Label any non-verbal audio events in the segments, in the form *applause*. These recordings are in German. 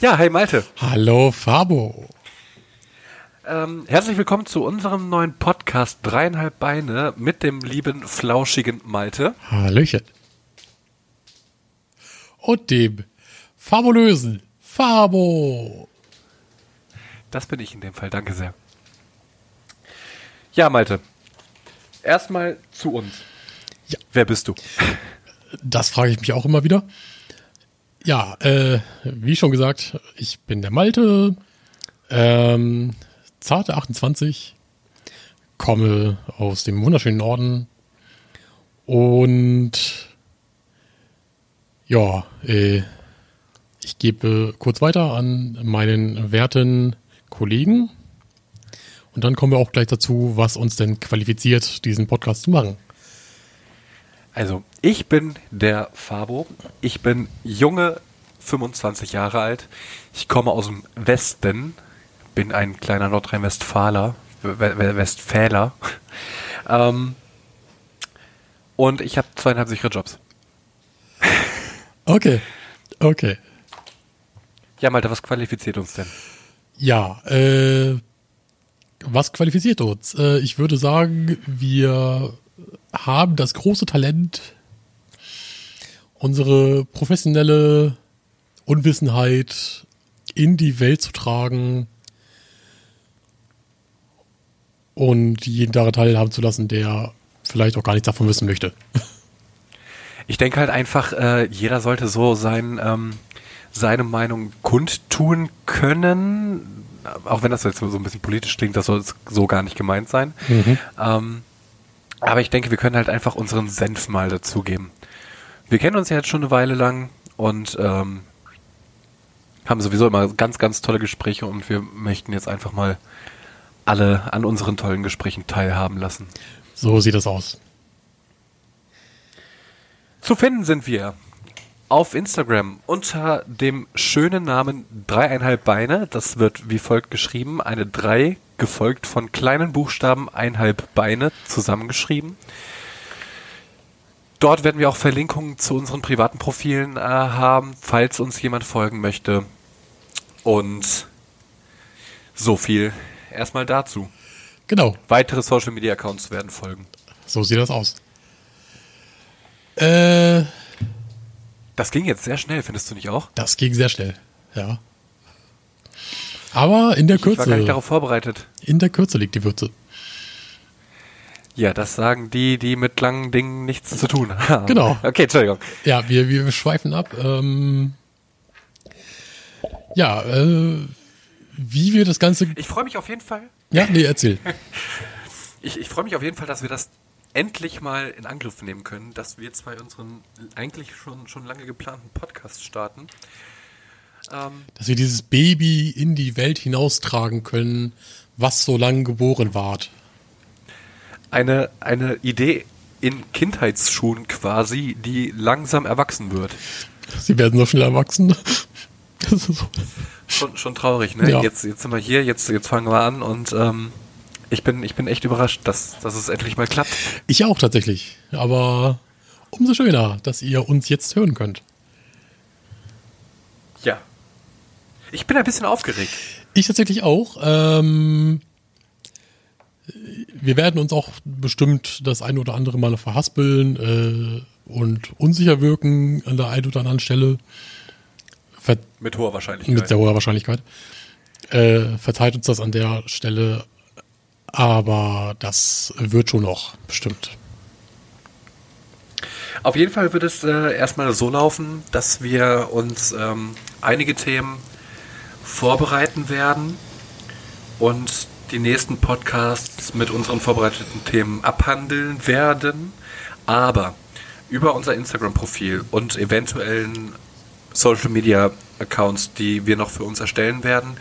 Ja, hi Malte. Hallo Fabo. Ähm, herzlich willkommen zu unserem neuen Podcast Dreieinhalb Beine mit dem lieben, flauschigen Malte. Hallöchen. Und dem fabulösen Fabo. Das bin ich in dem Fall, danke sehr. Ja, Malte. Erstmal zu uns. Ja. Wer bist du? Das frage ich mich auch immer wieder. Ja, äh, wie schon gesagt, ich bin der Malte, ähm, zarte 28, komme aus dem wunderschönen Norden. Und ja, äh, ich gebe kurz weiter an meinen werten Kollegen. Und dann kommen wir auch gleich dazu, was uns denn qualifiziert, diesen Podcast zu machen. Also, ich bin der Fabo. Ich bin junge 25 Jahre alt. Ich komme aus dem Westen. Bin ein kleiner Nordrhein-Westfaler. Westfäler. *laughs* ähm, und ich habe zweieinhalb sichere Jobs. Okay, okay. Ja, Malte, was qualifiziert uns denn? Ja, äh, was qualifiziert uns? Äh, ich würde sagen, wir haben das große Talent, unsere professionelle Unwissenheit in die Welt zu tragen und jeden daran teilhaben zu lassen, der vielleicht auch gar nichts davon wissen möchte. Ich denke halt einfach, äh, jeder sollte so sein, ähm, seine Meinung kundtun können, auch wenn das jetzt so ein bisschen politisch klingt, das soll so gar nicht gemeint sein. Mhm. Ähm, aber ich denke, wir können halt einfach unseren Senf mal dazugeben. Wir kennen uns ja jetzt schon eine Weile lang und ähm, haben sowieso immer ganz, ganz tolle Gespräche und wir möchten jetzt einfach mal alle an unseren tollen Gesprächen teilhaben lassen. So sieht das aus. Zu finden sind wir auf Instagram unter dem schönen Namen dreieinhalb Beine. Das wird wie folgt geschrieben. Eine drei gefolgt von kleinen Buchstaben einhalb Beine zusammengeschrieben. Dort werden wir auch Verlinkungen zu unseren privaten Profilen äh, haben, falls uns jemand folgen möchte. Und so viel erstmal dazu. Genau. Weitere Social Media Accounts werden folgen. So sieht das aus. Äh, das ging jetzt sehr schnell, findest du nicht auch? Das ging sehr schnell, ja. Aber in der Kürze. Ich war gar nicht darauf vorbereitet. In der Kürze liegt die Würze. Ja, das sagen die, die mit langen Dingen nichts zu tun *laughs* haben. Genau. Okay, Entschuldigung. Ja, wir, wir schweifen ab. Ähm, ja, äh, wie wir das Ganze. Ich freue mich auf jeden Fall. Ja, nee, erzähl. *laughs* ich ich freue mich auf jeden Fall, dass wir das endlich mal in Angriff nehmen können, dass wir zwei unseren eigentlich schon, schon lange geplanten Podcast starten. Ähm, dass wir dieses Baby in die Welt hinaustragen können, was so lange geboren ward. Eine, eine Idee in Kindheitsschuhen quasi, die langsam erwachsen wird. Sie werden so schnell erwachsen. *laughs* So. Schon, schon traurig, ne? Ja. Jetzt, jetzt sind wir hier, jetzt, jetzt fangen wir an und ähm, ich bin, ich bin echt überrascht, dass, dass es endlich mal klappt. Ich auch tatsächlich. Aber umso schöner, dass ihr uns jetzt hören könnt. Ja. Ich bin ein bisschen aufgeregt. Ich tatsächlich auch. Ähm, wir werden uns auch bestimmt das ein oder andere Mal verhaspeln äh, und unsicher wirken an der einen oder anderen Stelle. Ver mit hoher Wahrscheinlichkeit. Mit sehr hoher Wahrscheinlichkeit. Äh, verzeiht uns das an der Stelle aber das wird schon noch, bestimmt. Auf jeden Fall wird es äh, erstmal so laufen, dass wir uns ähm, einige Themen vorbereiten werden und die nächsten Podcasts mit unseren vorbereiteten Themen abhandeln werden. Aber über unser Instagram-Profil und eventuellen Social Media Accounts, die wir noch für uns erstellen werden,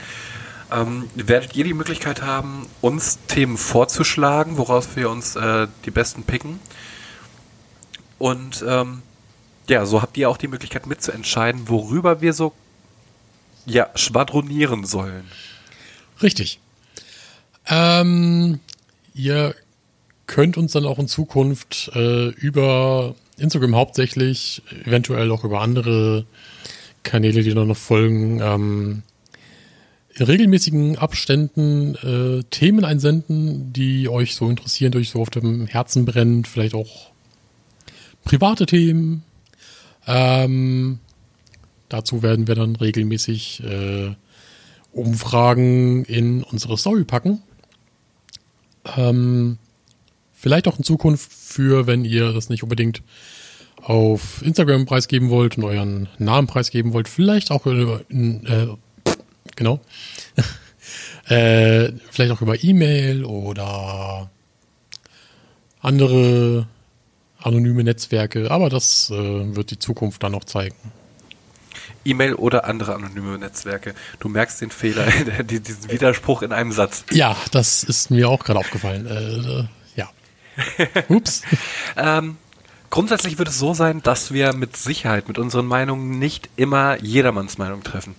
ähm, werdet ihr die Möglichkeit haben, uns Themen vorzuschlagen, woraus wir uns äh, die besten picken. Und ähm, ja, so habt ihr auch die Möglichkeit mitzuentscheiden, worüber wir so ja, schwadronieren sollen. Richtig. Ähm, ihr könnt uns dann auch in Zukunft äh, über Instagram hauptsächlich, eventuell auch über andere Kanäle, die noch folgen, ähm, in regelmäßigen Abständen äh, Themen einsenden, die euch so interessieren, die euch so auf dem Herzen brennen, vielleicht auch private Themen. Ähm, dazu werden wir dann regelmäßig äh, Umfragen in unsere Story packen. Ähm, vielleicht auch in Zukunft für, wenn ihr das nicht unbedingt auf Instagram preisgeben wollt und euren Namen preisgeben wollt, vielleicht auch über, äh, genau, *laughs* äh, vielleicht auch über E-Mail oder andere anonyme Netzwerke, aber das äh, wird die Zukunft dann noch zeigen. E-Mail oder andere anonyme Netzwerke. Du merkst den Fehler, *laughs* diesen Widerspruch in einem Satz. Ja, das ist mir auch gerade aufgefallen. Äh, ja. *laughs* Ups. ähm, grundsätzlich wird es so sein, dass wir mit Sicherheit mit unseren Meinungen nicht immer jedermanns Meinung treffen.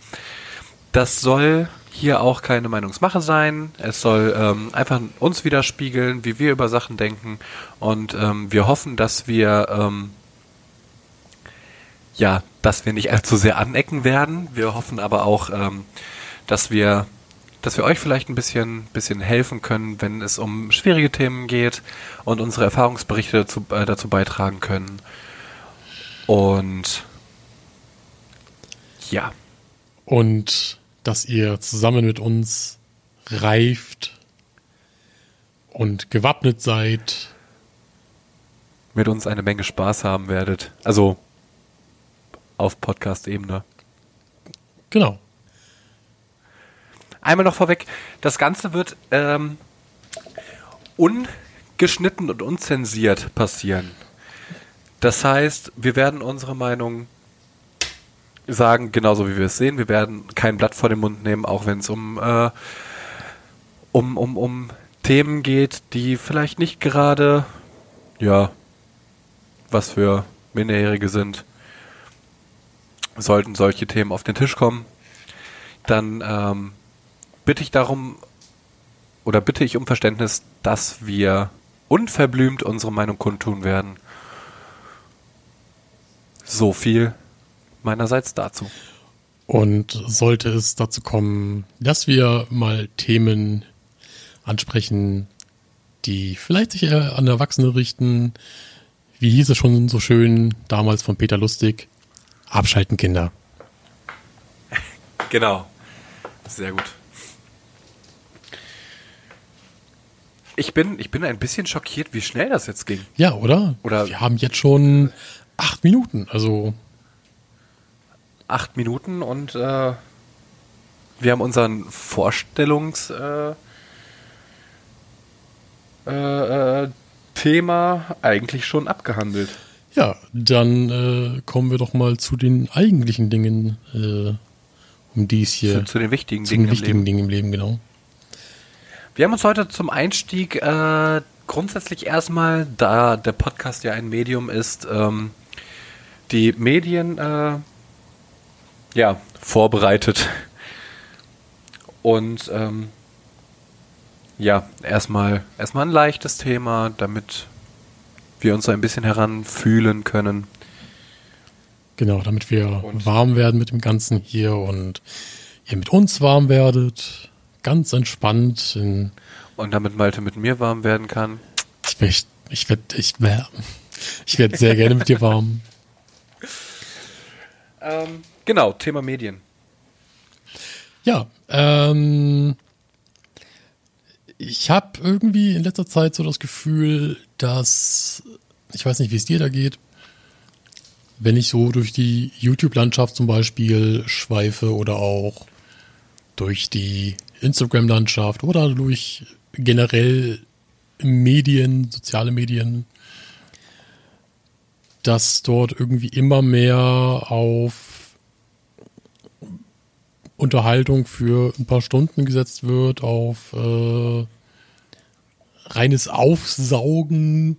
Das soll hier auch keine Meinungsmache sein. Es soll ähm, einfach uns widerspiegeln, wie wir über Sachen denken. Und ähm, wir hoffen, dass wir ähm, ja, dass wir nicht allzu sehr anecken werden. Wir hoffen aber auch, ähm, dass wir dass wir euch vielleicht ein bisschen, bisschen helfen können, wenn es um schwierige Themen geht und unsere Erfahrungsberichte dazu, äh, dazu beitragen können. Und ja. Und dass ihr zusammen mit uns reift und gewappnet seid. Mit uns eine Menge Spaß haben werdet. Also auf Podcast-Ebene. Genau. Einmal noch vorweg, das Ganze wird ähm, ungeschnitten und unzensiert passieren. Das heißt, wir werden unsere Meinung sagen, genauso wie wir es sehen. Wir werden kein Blatt vor den Mund nehmen, auch wenn es um, äh, um, um, um Themen geht, die vielleicht nicht gerade, ja, was für Minderjährige sind. Sollten solche Themen auf den Tisch kommen, dann ähm, bitte ich darum oder bitte ich um Verständnis, dass wir unverblümt unsere Meinung kundtun werden. So viel meinerseits dazu. Und sollte es dazu kommen, dass wir mal Themen ansprechen, die vielleicht sich eher an Erwachsene richten, wie hieß es schon so schön damals von Peter Lustig, abschalten Kinder. *laughs* Genau. Sehr gut. Ich bin, ich bin ein bisschen schockiert, wie schnell das jetzt ging. Ja, oder? Oder wir haben jetzt schon acht Minuten, also acht Minuten und äh, wir haben unseren Vorstellungs äh, äh, äh, Thema eigentlich schon abgehandelt. Ja, dann äh, kommen wir doch mal zu den eigentlichen Dingen, äh, um die es hier zu, zu den wichtigen, zu Dingen, den wichtigen im Leben. Dingen im Leben, genau. Wir haben uns heute zum Einstieg äh, grundsätzlich erstmal, da der Podcast ja ein Medium ist, ähm, die Medien äh, ja, vorbereitet. Und ähm, ja, erstmal erstmal ein leichtes Thema, damit wir uns ein bisschen heranfühlen können. Genau, damit wir Und- warm werden mit dem Ganzen hier und ihr mit uns warm werdet. Ganz entspannt. Und damit Malte mit mir warm werden kann. ich werde ich werd, ich werd, ich werd sehr gerne mit dir warm. Ähm, genau, Thema Medien. Ja, ähm, ich habe irgendwie in letzter Zeit so das Gefühl, dass, ich weiß nicht, wie es dir da geht, wenn ich so durch die YouTube-Landschaft zum Beispiel schweife oder auch durch die Instagram-Landschaft oder durch generell Medien, soziale Medien, dass dort irgendwie immer mehr auf Unterhaltung für ein paar Stunden gesetzt wird, auf äh, reines Aufsaugen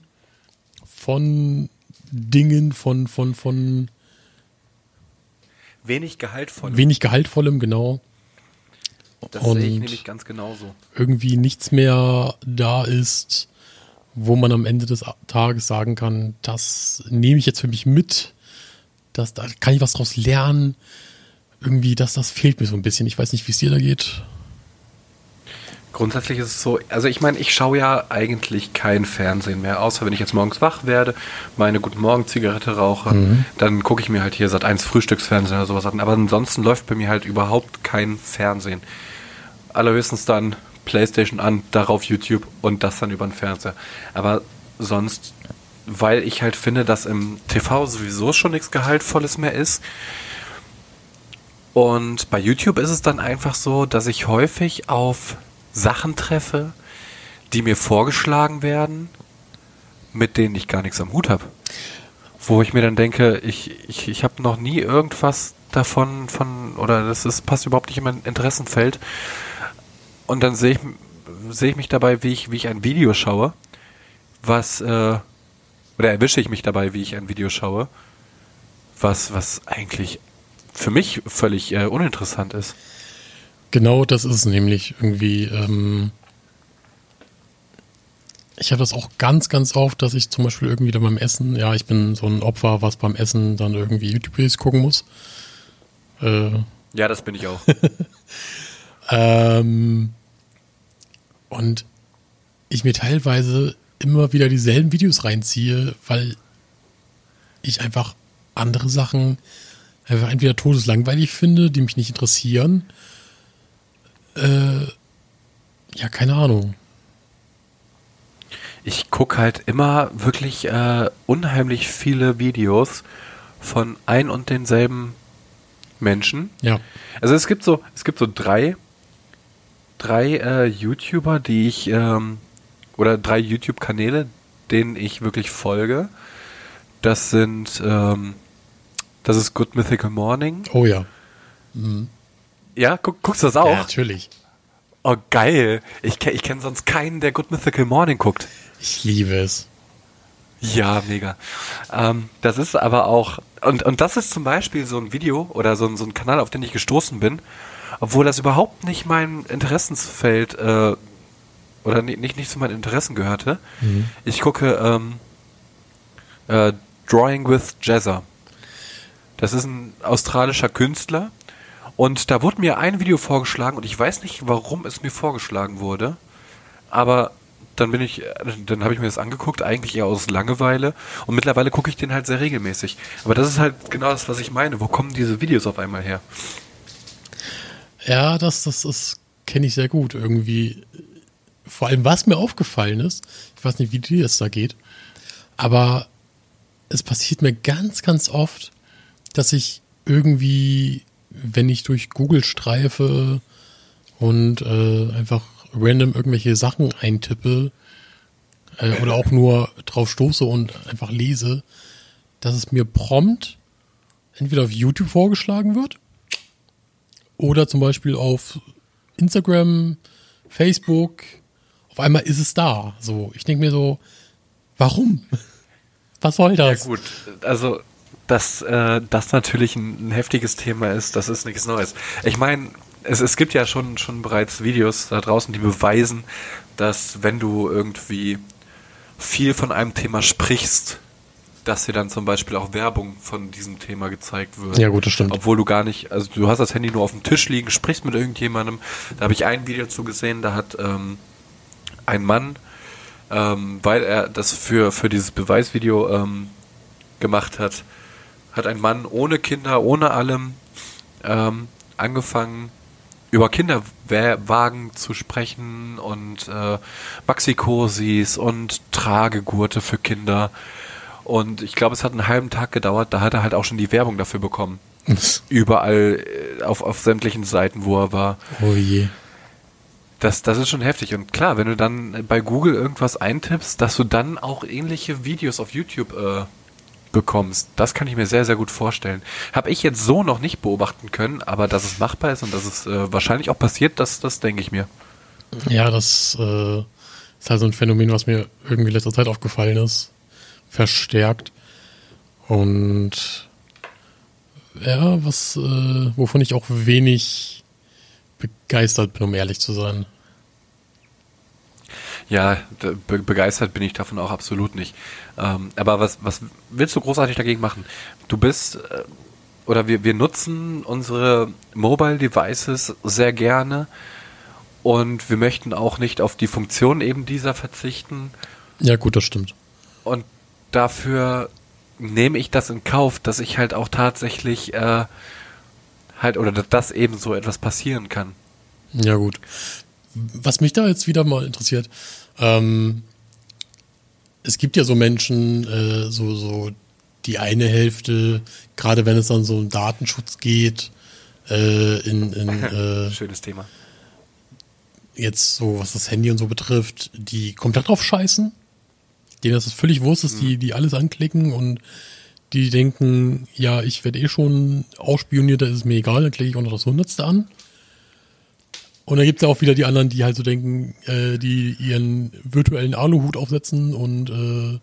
von Dingen, von, von, von Wenig gehaltvoll. wenig Gehaltvollem, genau. das sehe ich und- nämlich ganz genauso. Irgendwie nichts mehr da ist, wo man am Ende des Tages sagen kann, das nehme ich jetzt für mich mit, das, da kann ich was draus lernen. irgendwie, das, das fehlt mir so ein bisschen. Ich weiß nicht, wie es dir da geht. Grundsätzlich ist es so, also ich meine, ich schaue ja eigentlich kein Fernsehen mehr, außer wenn ich jetzt morgens wach werde, meine Guten Morgen Zigarette rauche, mhm. dann gucke ich mir halt hier seit eins Frühstücksfernsehen oder sowas an. Aber ansonsten läuft bei mir halt überhaupt kein Fernsehen. Allerhöchstens dann Playstation an, darauf YouTube und das dann über den Fernseher. Aber sonst, weil ich halt finde, dass im TV sowieso schon nichts Gehaltvolles mehr ist. Und bei YouTube ist es dann einfach so, dass ich häufig auf Sachen treffe, die mir vorgeschlagen werden, mit denen ich gar nichts am Hut habe. Wo ich mir dann denke, ich, ich, ich habe noch nie irgendwas davon von, oder das ist, passt überhaupt nicht in mein Interessenfeld. Und dann sehe ich, sehe ich mich dabei, wie ich, wie ich ein Video schaue, was, äh, oder erwische ich mich dabei, wie ich ein Video schaue, was, was eigentlich für mich völlig äh, uninteressant ist. Genau das ist nämlich irgendwie. Ähm, ich habe das auch ganz, ganz oft, dass ich zum Beispiel irgendwie dann beim Essen, ja, ich bin so ein Opfer, was beim Essen dann irgendwie YouTube-Videos gucken muss. Äh, ja, das bin ich auch. *laughs* ähm, und ich mir teilweise immer wieder dieselben Videos reinziehe, weil ich einfach andere Sachen einfach entweder todeslangweilig finde, die mich nicht interessieren, äh, ja, keine Ahnung. Ich gucke halt immer wirklich äh, unheimlich viele Videos von ein und denselben Menschen. Ja. Also es gibt so, es gibt so drei, drei äh, YouTuber, die ich ähm, oder drei YouTube-Kanäle, denen ich wirklich folge. Das sind, ähm, das ist Good Mythical Morning. Oh ja. Mhm. Ja, guck, guckst du das auch? Ja, natürlich. Oh, geil. Ich, ich kenne sonst keinen, der Good Mythical Morning guckt. Ich liebe es. Ja, mega. Ähm, das ist aber auch, und, und das ist zum Beispiel so ein Video oder so, so ein Kanal, auf den ich gestoßen bin, obwohl das überhaupt nicht mein Interessensfeld äh, oder nicht, nicht, nicht zu meinen Interessen gehörte. Mhm. Ich gucke ähm, äh, Drawing with Jazzer. Das ist ein australischer Künstler, und da wurde mir ein Video vorgeschlagen und ich weiß nicht, warum es mir vorgeschlagen wurde, aber dann bin ich, dann habe ich mir das angeguckt, eigentlich eher aus Langeweile und mittlerweile gucke ich den halt sehr regelmäßig. Aber das ist halt genau das, was ich meine. Wo kommen diese Videos auf einmal her? Ja, das, das, das kenne ich sehr gut irgendwie. Vor allem, was mir aufgefallen ist, ich weiß nicht, wie dir das da geht, aber es passiert mir ganz, ganz oft, dass ich irgendwie wenn ich durch Google streife und äh, einfach random irgendwelche Sachen eintippe äh, oder auch nur drauf stoße und einfach lese, dass es mir prompt entweder auf YouTube vorgeschlagen wird oder zum Beispiel auf Instagram, Facebook. Auf einmal ist es da. So, ich denke mir so, warum? *laughs* Was soll das? Ja gut, also dass äh, das natürlich ein, ein, heftiges Thema ist, das ist nichts Neues. Ich meine, es, es gibt ja schon, schon bereits Videos da draußen, die beweisen, dass wenn du irgendwie viel von einem Thema sprichst, dass dir dann zum Beispiel auch Werbung von diesem Thema gezeigt wird. Ja, gut, das stimmt. Obwohl du gar nicht, also du hast das Handy nur auf dem Tisch liegen, sprichst mit irgendjemandem. Da habe ich ein Video zu gesehen, da hat ähm, ein Mann, ähm, weil er das für, für dieses Beweisvideo ähm, gemacht hat, hat ein Mann ohne Kinder, ohne allem ähm, angefangen, über Kinderwagen zu sprechen und äh, Maxikosis und Tragegurte für Kinder. Und ich glaube, es hat einen halben Tag gedauert, da hat er halt auch schon die Werbung dafür bekommen. *laughs* Überall äh, auf, auf sämtlichen Seiten, wo er war. Oh je. Das, das ist schon heftig. Und klar, wenn du dann bei Google irgendwas eintippst, dass du dann auch ähnliche Videos auf YouTube äh, bekommst. Das kann ich mir sehr, sehr gut vorstellen. Habe ich jetzt so noch nicht beobachten können, aber dass es machbar ist und dass es äh, wahrscheinlich auch passiert, das, das denke ich mir. Ja, das äh, ist halt so ein Phänomen, was mir irgendwie letzter Zeit aufgefallen ist. Verstärkt. Und ja, was, äh, wovon ich auch wenig begeistert bin, um ehrlich zu sein. Ja, be begeistert bin ich davon auch absolut nicht. Ähm, aber was, was willst du großartig dagegen machen? Du bist, äh, oder wir, wir nutzen unsere Mobile Devices sehr gerne und wir möchten auch nicht auf die Funktion eben dieser verzichten. Ja, gut, das stimmt. Und dafür nehme ich das in Kauf, dass ich halt auch tatsächlich äh, halt oder dass eben so etwas passieren kann. Ja, gut. Was mich da jetzt wieder mal interessiert, ähm, es gibt ja so Menschen, äh, so, so die eine Hälfte, gerade wenn es dann so um Datenschutz geht, äh, in, in *laughs* äh, schönes Thema. Jetzt so, was das Handy und so betrifft, die komplett drauf scheißen, denen das völlig wurscht ist, mhm. die, die alles anklicken und die denken, ja, ich werde eh schon ausspioniert, da ist es mir egal, dann klicke ich auch noch das Hundertste an. Und dann gibt es ja auch wieder die anderen, die halt so denken, äh, die ihren virtuellen Aluhut aufsetzen und äh,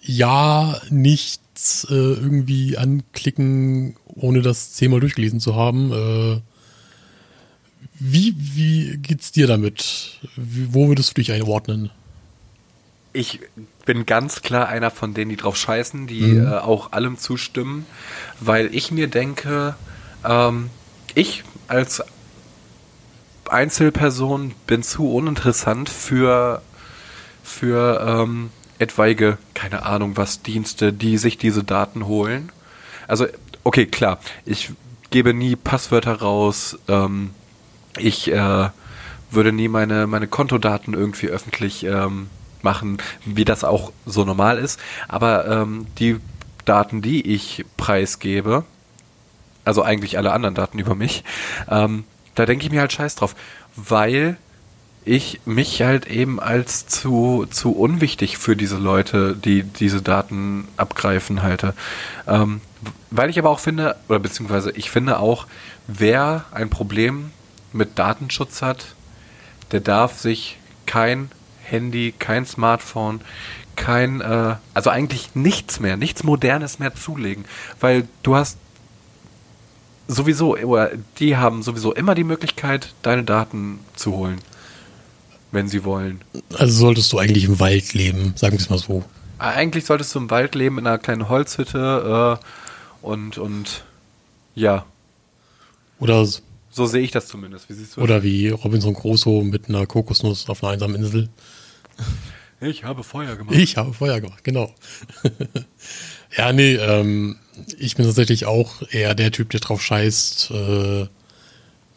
ja nichts äh, irgendwie anklicken, ohne das zehnmal durchgelesen zu haben. Äh, wie, wie geht's dir damit? Wie, wo würdest du dich einordnen? Ich bin ganz klar einer von denen, die drauf scheißen, die mhm. äh, auch allem zustimmen, weil ich mir denke, ähm, ich als Einzelperson bin zu uninteressant für, für ähm, etwaige, keine Ahnung was, Dienste, die sich diese Daten holen. Also, okay, klar, ich gebe nie Passwörter raus, ähm, ich äh, würde nie meine, meine Kontodaten irgendwie öffentlich ähm, machen, wie das auch so normal ist. Aber ähm, die Daten, die ich preisgebe, also eigentlich alle anderen Daten über mich, ähm, da denke ich mir halt scheiß drauf, weil ich mich halt eben als zu, zu unwichtig für diese Leute, die diese Daten abgreifen, halte. Ähm, weil ich aber auch finde, oder beziehungsweise ich finde auch, wer ein Problem mit Datenschutz hat, der darf sich kein Handy, kein Smartphone, kein, äh, also eigentlich nichts mehr, nichts Modernes mehr zulegen, weil du hast sowieso, oder die haben sowieso immer die Möglichkeit, deine Daten zu holen, wenn sie wollen. Also solltest du eigentlich im Wald leben, sagen wir es mal so. Eigentlich solltest du im Wald leben, in einer kleinen Holzhütte äh, und, und ja. Oder so sehe ich das zumindest. Wie siehst du Oder wie Robinson Crusoe mit einer Kokosnuss auf einer einsamen Insel. Ich habe Feuer gemacht. Ich habe Feuer gemacht, genau. *laughs* ja, nee, ähm, ich bin tatsächlich auch eher der Typ, der drauf scheißt, äh,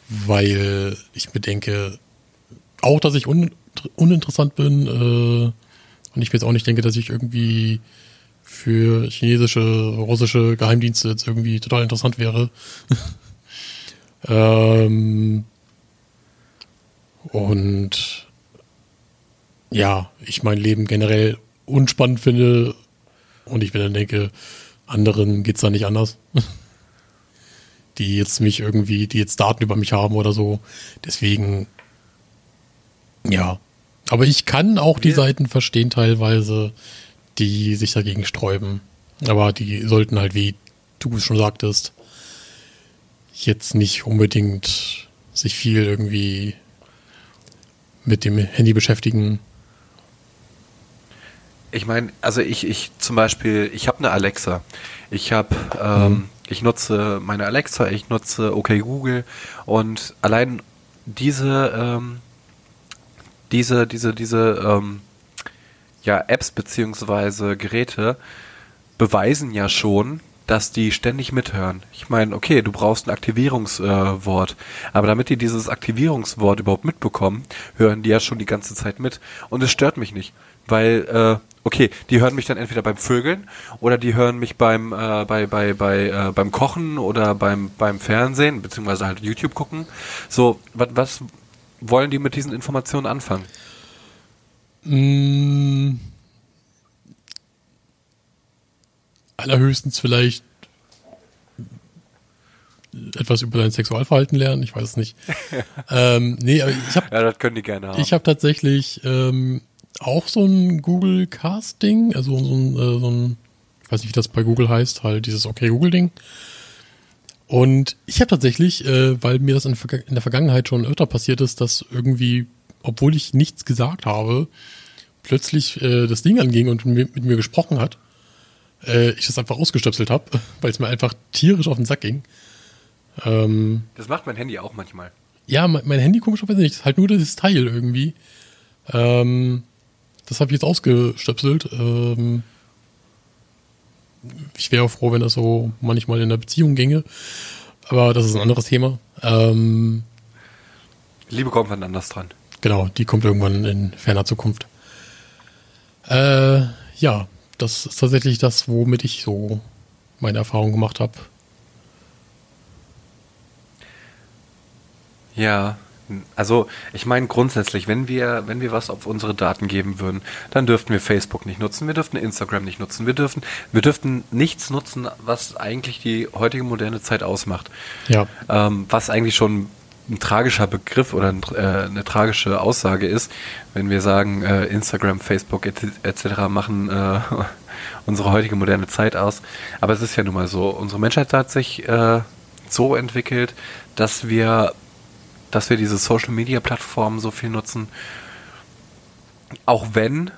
weil ich bedenke, auch, dass ich un uninteressant bin äh, und ich mir jetzt auch nicht denke, dass ich irgendwie für chinesische, russische Geheimdienste jetzt irgendwie total interessant wäre. *laughs* Ähm, und ja, ich mein Leben generell unspannend finde und ich mir dann denke, anderen geht's da nicht anders. *laughs* die jetzt mich irgendwie, die jetzt Daten über mich haben oder so. Deswegen, ja. Aber ich kann auch die Seiten verstehen teilweise, die sich dagegen sträuben. Aber die sollten halt, wie du es schon sagtest, jetzt nicht unbedingt sich viel irgendwie mit dem Handy beschäftigen. Ich meine, also ich, ich zum Beispiel, ich habe eine Alexa. Ich habe, ähm, mhm. ich nutze meine Alexa, ich nutze OK Google und allein diese, ähm, diese, diese, diese, ähm, ja, Apps beziehungsweise Geräte beweisen ja schon, dass die ständig mithören. Ich meine, okay, du brauchst ein Aktivierungswort, äh, aber damit die dieses Aktivierungswort überhaupt mitbekommen, hören die ja schon die ganze Zeit mit. Und es stört mich nicht, weil, äh, okay, die hören mich dann entweder beim Vögeln oder die hören mich beim, äh, bei, bei, bei, äh, beim Kochen oder beim, beim Fernsehen, beziehungsweise halt YouTube gucken. So, was, was wollen die mit diesen Informationen anfangen? Mmh allerhöchstens vielleicht etwas über dein Sexualverhalten lernen, ich weiß es nicht. *laughs* ähm, nee, aber ich habe. Ja, das können die gerne haben. Ich habe tatsächlich ähm, auch so ein Google Casting, also so ein, äh, so ein, ich weiß nicht, wie das bei Google heißt, halt dieses Okay Google Ding. Und ich habe tatsächlich, äh, weil mir das in, in der Vergangenheit schon öfter passiert ist, dass irgendwie, obwohl ich nichts gesagt habe, plötzlich äh, das Ding anging und mit, mit mir gesprochen hat äh, ich das einfach ausgestöpselt habe, *laughs* weil es mir einfach tierisch auf den Sack ging. Ähm, das macht mein Handy auch manchmal. Ja, mein, mein Handy komischerweise nicht. Das ist halt nur dieses Teil irgendwie. Ähm, das habe ich jetzt ausgestöpselt. Ähm, ich wäre froh, wenn das so manchmal in der Beziehung ginge. Aber das ist ein anderes Thema. Ähm, Liebe kommt wann anders dran. Genau, die kommt irgendwann in ferner Zukunft. Äh, ja, das ist tatsächlich das, womit ich so meine Erfahrung gemacht habe. Ja, also ich meine grundsätzlich, wenn wir, wenn wir was auf unsere Daten geben würden, dann dürften wir Facebook nicht nutzen, wir dürften Instagram nicht nutzen, wir dürften, wir dürften nichts nutzen, was eigentlich die heutige moderne Zeit ausmacht. Ja. Ähm, was eigentlich schon ein tragischer Begriff oder ein, äh, eine tragische Aussage ist, wenn wir sagen, äh, Instagram, Facebook etc. Et machen äh, *laughs* unsere heutige moderne Zeit aus. Aber es ist ja nun mal so, unsere Menschheit hat sich äh, so entwickelt, dass wir, dass wir diese Social Media Plattformen so viel nutzen, auch wenn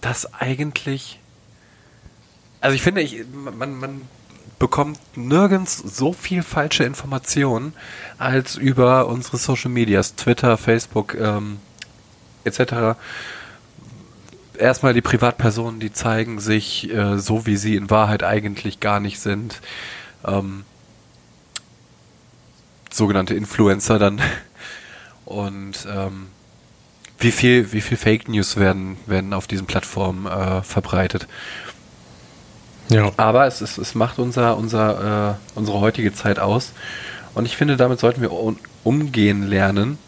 das eigentlich, also ich finde, ich, man, man bekommt nirgends so viel falsche Informationen als über unsere Social Medias, Twitter, Facebook ähm, etc. Erstmal die Privatpersonen, die zeigen sich äh, so, wie sie in Wahrheit eigentlich gar nicht sind. Ähm, sogenannte Influencer dann. Und ähm, wie viel, wie viel Fake News werden, werden auf diesen Plattformen äh, verbreitet. Ja. Aber es, ist, es macht unser, unser, äh, unsere heutige Zeit aus. Und ich finde, damit sollten wir umgehen lernen.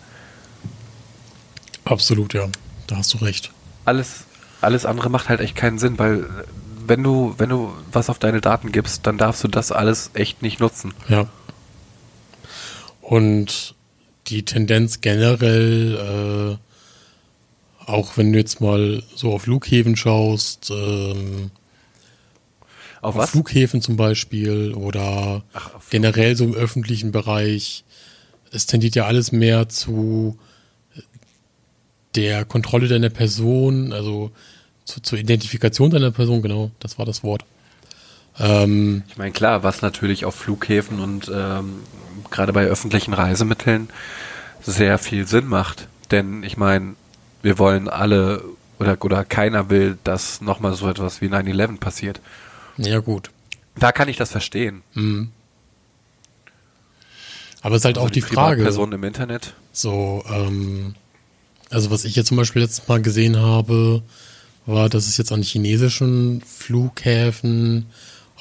Absolut, ja. Da hast du recht. Alles, alles andere macht halt echt keinen Sinn, weil wenn du, wenn du was auf deine Daten gibst, dann darfst du das alles echt nicht nutzen. Ja. Und die Tendenz generell, äh, auch wenn du jetzt mal so auf Flughäfen schaust, ähm, auf, auf Flughäfen zum Beispiel oder Ach, generell so im öffentlichen Bereich. Es tendiert ja alles mehr zu der Kontrolle deiner Person, also zu, zur Identifikation deiner Person, genau, das war das Wort. Ähm, ich meine, klar, was natürlich auf Flughäfen und ähm, gerade bei öffentlichen Reisemitteln sehr viel Sinn macht. Denn ich meine, wir wollen alle oder, oder keiner will, dass nochmal so etwas wie 9-11 passiert. Ja, gut. Da kann ich das verstehen. Mhm. Aber es ist halt also auch die, die Frage. Personen im Internet. So, ähm, also was ich jetzt zum Beispiel letztes Mal gesehen habe, war, dass es jetzt an chinesischen Flughäfen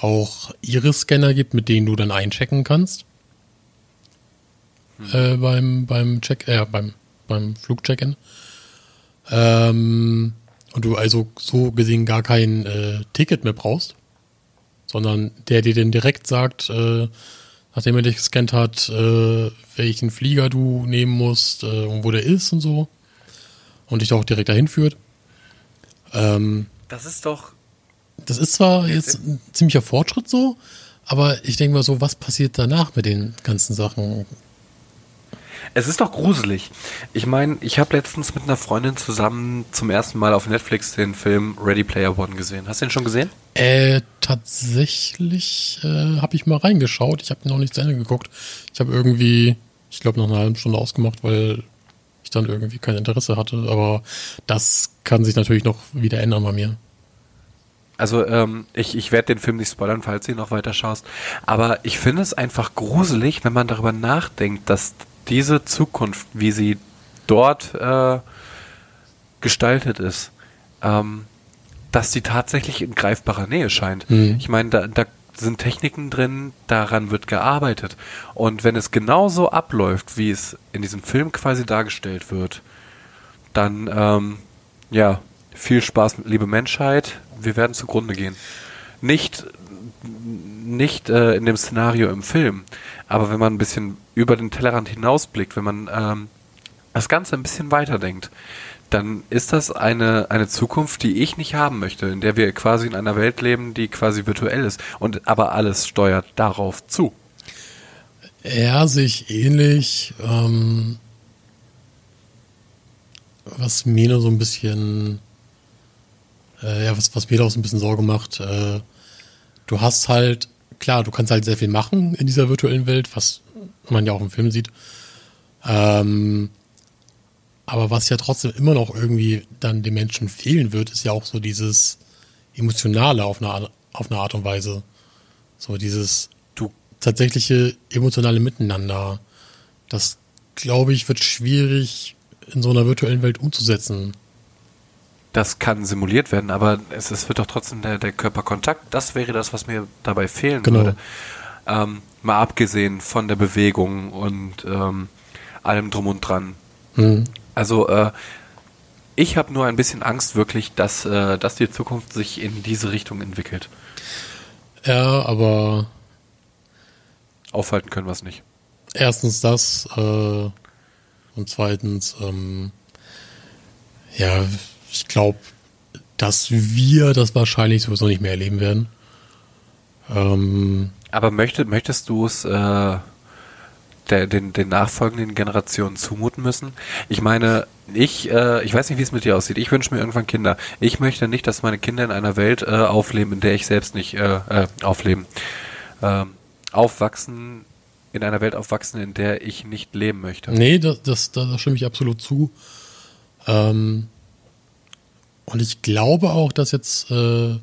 auch Iris-Scanner gibt, mit denen du dann einchecken kannst. Hm. Äh, beim, beim Check, äh, beim, beim Flugcheck-In. Ähm, und du also so gesehen gar kein äh, Ticket mehr brauchst sondern der dir dann direkt sagt, äh, nachdem er dich gescannt hat, äh, welchen Flieger du nehmen musst äh, und wo der ist und so. Und dich auch direkt dahin führt. Ähm, das ist doch. Das ist zwar jetzt ein ziemlicher Fortschritt so, aber ich denke mal so, was passiert danach mit den ganzen Sachen? Es ist doch gruselig. Ich meine, ich habe letztens mit einer Freundin zusammen zum ersten Mal auf Netflix den Film Ready Player One gesehen. Hast du den schon gesehen? Äh, tatsächlich äh, habe ich mal reingeschaut. Ich habe noch nicht zu Ende geguckt. Ich habe irgendwie, ich glaube, nach einer halben Stunde ausgemacht, weil ich dann irgendwie kein Interesse hatte. Aber das kann sich natürlich noch wieder ändern bei mir. Also ähm, ich, ich werde den Film nicht spoilern, falls du ihn noch weiter schaust. Aber ich finde es einfach gruselig, wenn man darüber nachdenkt, dass diese Zukunft, wie sie dort äh, gestaltet ist, ähm, dass die tatsächlich in greifbarer Nähe scheint. Mhm. Ich meine, da, da sind Techniken drin, daran wird gearbeitet. Und wenn es genauso abläuft, wie es in diesem Film quasi dargestellt wird, dann, ähm, ja, viel Spaß, liebe Menschheit, wir werden zugrunde gehen. Nicht, nicht äh, in dem Szenario im Film, aber wenn man ein bisschen über den Tellerrand hinausblickt, wenn man ähm, das Ganze ein bisschen weiterdenkt, dann ist das eine, eine Zukunft, die ich nicht haben möchte, in der wir quasi in einer Welt leben, die quasi virtuell ist und aber alles steuert darauf zu. Ja, sich ähnlich. Ähm, was mir nur so ein bisschen äh, ja, was, was mir da auch so ein bisschen Sorge macht, äh, du hast halt, klar, du kannst halt sehr viel machen in dieser virtuellen Welt, was man ja auch im Film sieht. Ähm, aber was ja trotzdem immer noch irgendwie dann den Menschen fehlen wird, ist ja auch so dieses Emotionale auf eine, auf eine Art und Weise. So dieses du tatsächliche emotionale Miteinander. Das, glaube ich, wird schwierig in so einer virtuellen Welt umzusetzen. Das kann simuliert werden, aber es, es wird doch trotzdem der, der Körperkontakt. Das wäre das, was mir dabei fehlen genau. würde. Ähm, mal abgesehen von der Bewegung und ähm, allem drum und dran. Mhm. Also äh, ich habe nur ein bisschen Angst wirklich, dass, äh, dass die Zukunft sich in diese Richtung entwickelt. Ja, aber aufhalten können wir es nicht. Erstens das äh, und zweitens, ähm, ja, ich glaube, dass wir das wahrscheinlich sowieso nicht mehr erleben werden. Ähm, aber möchte, möchtest du es äh, der, den, den nachfolgenden Generationen zumuten müssen. Ich meine, ich, äh, ich weiß nicht, wie es mit dir aussieht. Ich wünsche mir irgendwann Kinder. Ich möchte nicht, dass meine Kinder in einer Welt äh, aufleben, in der ich selbst nicht äh, äh, aufleben. Ähm, aufwachsen, in einer Welt aufwachsen, in der ich nicht leben möchte. Nee, das, das, da stimme ich absolut zu. Ähm, und ich glaube auch, dass jetzt äh,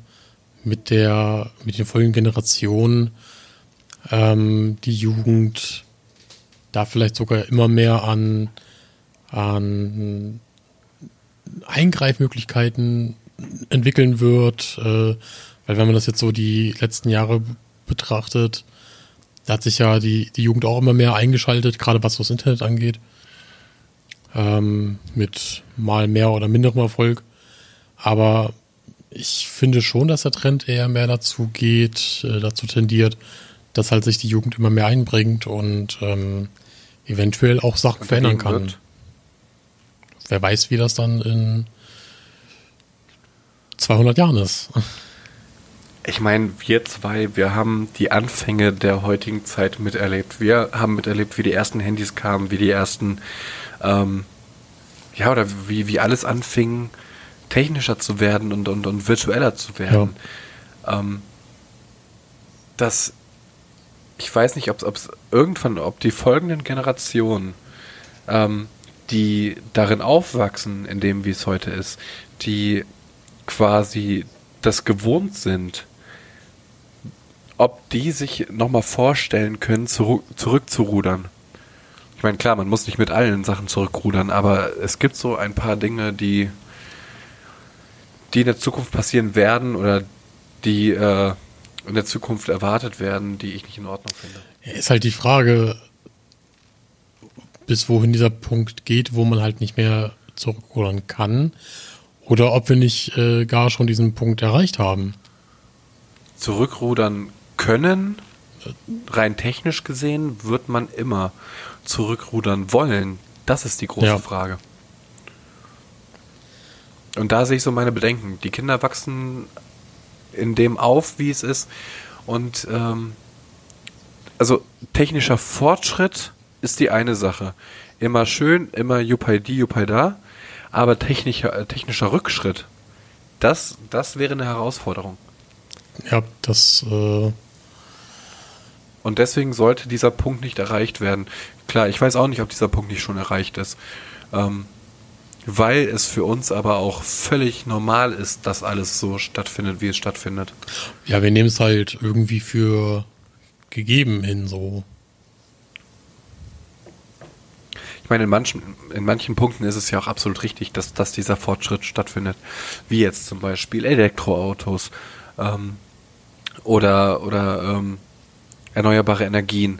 mit der, mit den folgenden Generationen ähm, die Jugend da vielleicht sogar immer mehr an, an Eingreifmöglichkeiten entwickeln wird. Äh, weil wenn man das jetzt so die letzten Jahre betrachtet, da hat sich ja die, die Jugend auch immer mehr eingeschaltet, gerade was das Internet angeht. Ähm, mit mal mehr oder minderem Erfolg. Aber ich finde schon, dass der Trend eher mehr dazu geht, äh, dazu tendiert, dass halt sich die Jugend immer mehr einbringt und ähm, eventuell auch Sachen verändern kann. Wird. Wer weiß, wie das dann in 200 Jahren ist. Ich meine, wir zwei, wir haben die Anfänge der heutigen Zeit miterlebt. Wir haben miterlebt, wie die ersten Handys kamen, wie die ersten, ähm, ja, oder wie, wie alles anfing, technischer zu werden und, und, und virtueller zu werden. Ja. Ähm, das ich weiß nicht, ob es irgendwann, ob die folgenden Generationen, ähm, die darin aufwachsen, in dem wie es heute ist, die quasi das gewohnt sind, ob die sich nochmal vorstellen können, zurück, zurückzurudern. Ich meine, klar, man muss nicht mit allen Sachen zurückrudern, aber es gibt so ein paar Dinge, die, die in der Zukunft passieren werden oder die äh, in der Zukunft erwartet werden, die ich nicht in Ordnung finde. Ist halt die Frage, bis wohin dieser Punkt geht, wo man halt nicht mehr zurückrudern kann. Oder ob wir nicht äh, gar schon diesen Punkt erreicht haben. Zurückrudern können, rein technisch gesehen, wird man immer zurückrudern wollen. Das ist die große ja. Frage. Und da sehe ich so meine Bedenken. Die Kinder wachsen in dem auf, wie es ist. Und ähm, also technischer Fortschritt ist die eine Sache. Immer schön, immer Jupaidi, Jupaida, aber technischer, äh, technischer Rückschritt, das, das wäre eine Herausforderung. Ja, das. Äh und deswegen sollte dieser Punkt nicht erreicht werden. Klar, ich weiß auch nicht, ob dieser Punkt nicht schon erreicht ist. Ähm, weil es für uns aber auch völlig normal ist, dass alles so stattfindet, wie es stattfindet. Ja, wir nehmen es halt irgendwie für gegeben hin, so. Ich meine, in manchen, in manchen Punkten ist es ja auch absolut richtig, dass, dass dieser Fortschritt stattfindet. Wie jetzt zum Beispiel Elektroautos ähm, oder, oder ähm, erneuerbare Energien.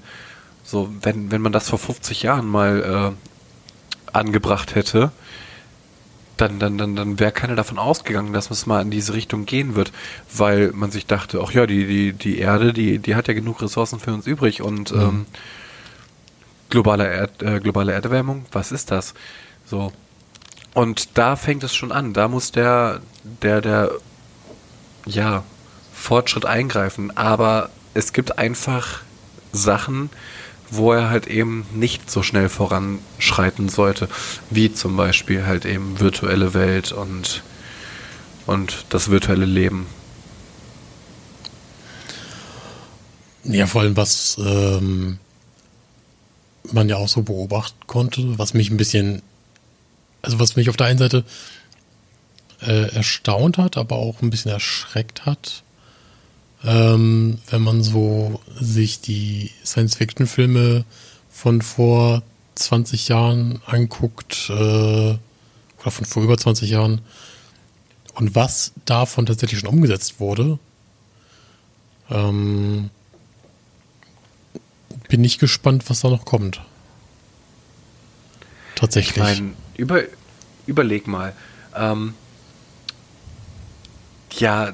So, wenn, wenn man das vor 50 Jahren mal äh, angebracht hätte, dann, dann, dann, dann wäre keiner davon ausgegangen, dass es mal in diese Richtung gehen wird, weil man sich dachte, ach ja, die, die, die Erde, die, die hat ja genug Ressourcen für uns übrig und mhm. ähm, globale, Erd, äh, globale Erderwärmung, was ist das? So. Und da fängt es schon an. Da muss der, der, der, ja, Fortschritt eingreifen. Aber es gibt einfach Sachen, wo er halt eben nicht so schnell voranschreiten sollte, wie zum Beispiel halt eben virtuelle Welt und und das virtuelle Leben. Ja, vor allem, was ähm, man ja auch so beobachten konnte, was mich ein bisschen, also was mich auf der einen Seite äh, erstaunt hat, aber auch ein bisschen erschreckt hat, ähm, wenn man so sich die Science-Fiction-Filme von vor 20 Jahren anguckt, äh, oder von vor über 20 Jahren, und was davon tatsächlich schon umgesetzt wurde. Ähm, bin ich gespannt, was da noch kommt. Tatsächlich. Ich mein, über, überleg mal. Ähm, ja,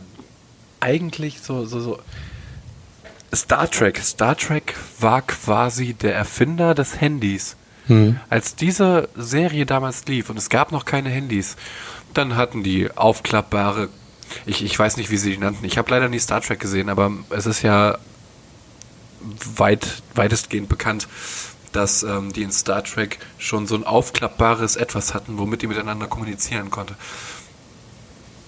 eigentlich so, so, so. Star Trek. Star Trek war quasi der Erfinder des Handys. Hm. Als diese Serie damals lief und es gab noch keine Handys, dann hatten die aufklappbare, ich, ich weiß nicht, wie sie die nannten. Ich habe leider nie Star Trek gesehen, aber es ist ja weit, weitestgehend bekannt, dass ähm, die in Star Trek schon so ein aufklappbares Etwas hatten, womit die miteinander kommunizieren konnte.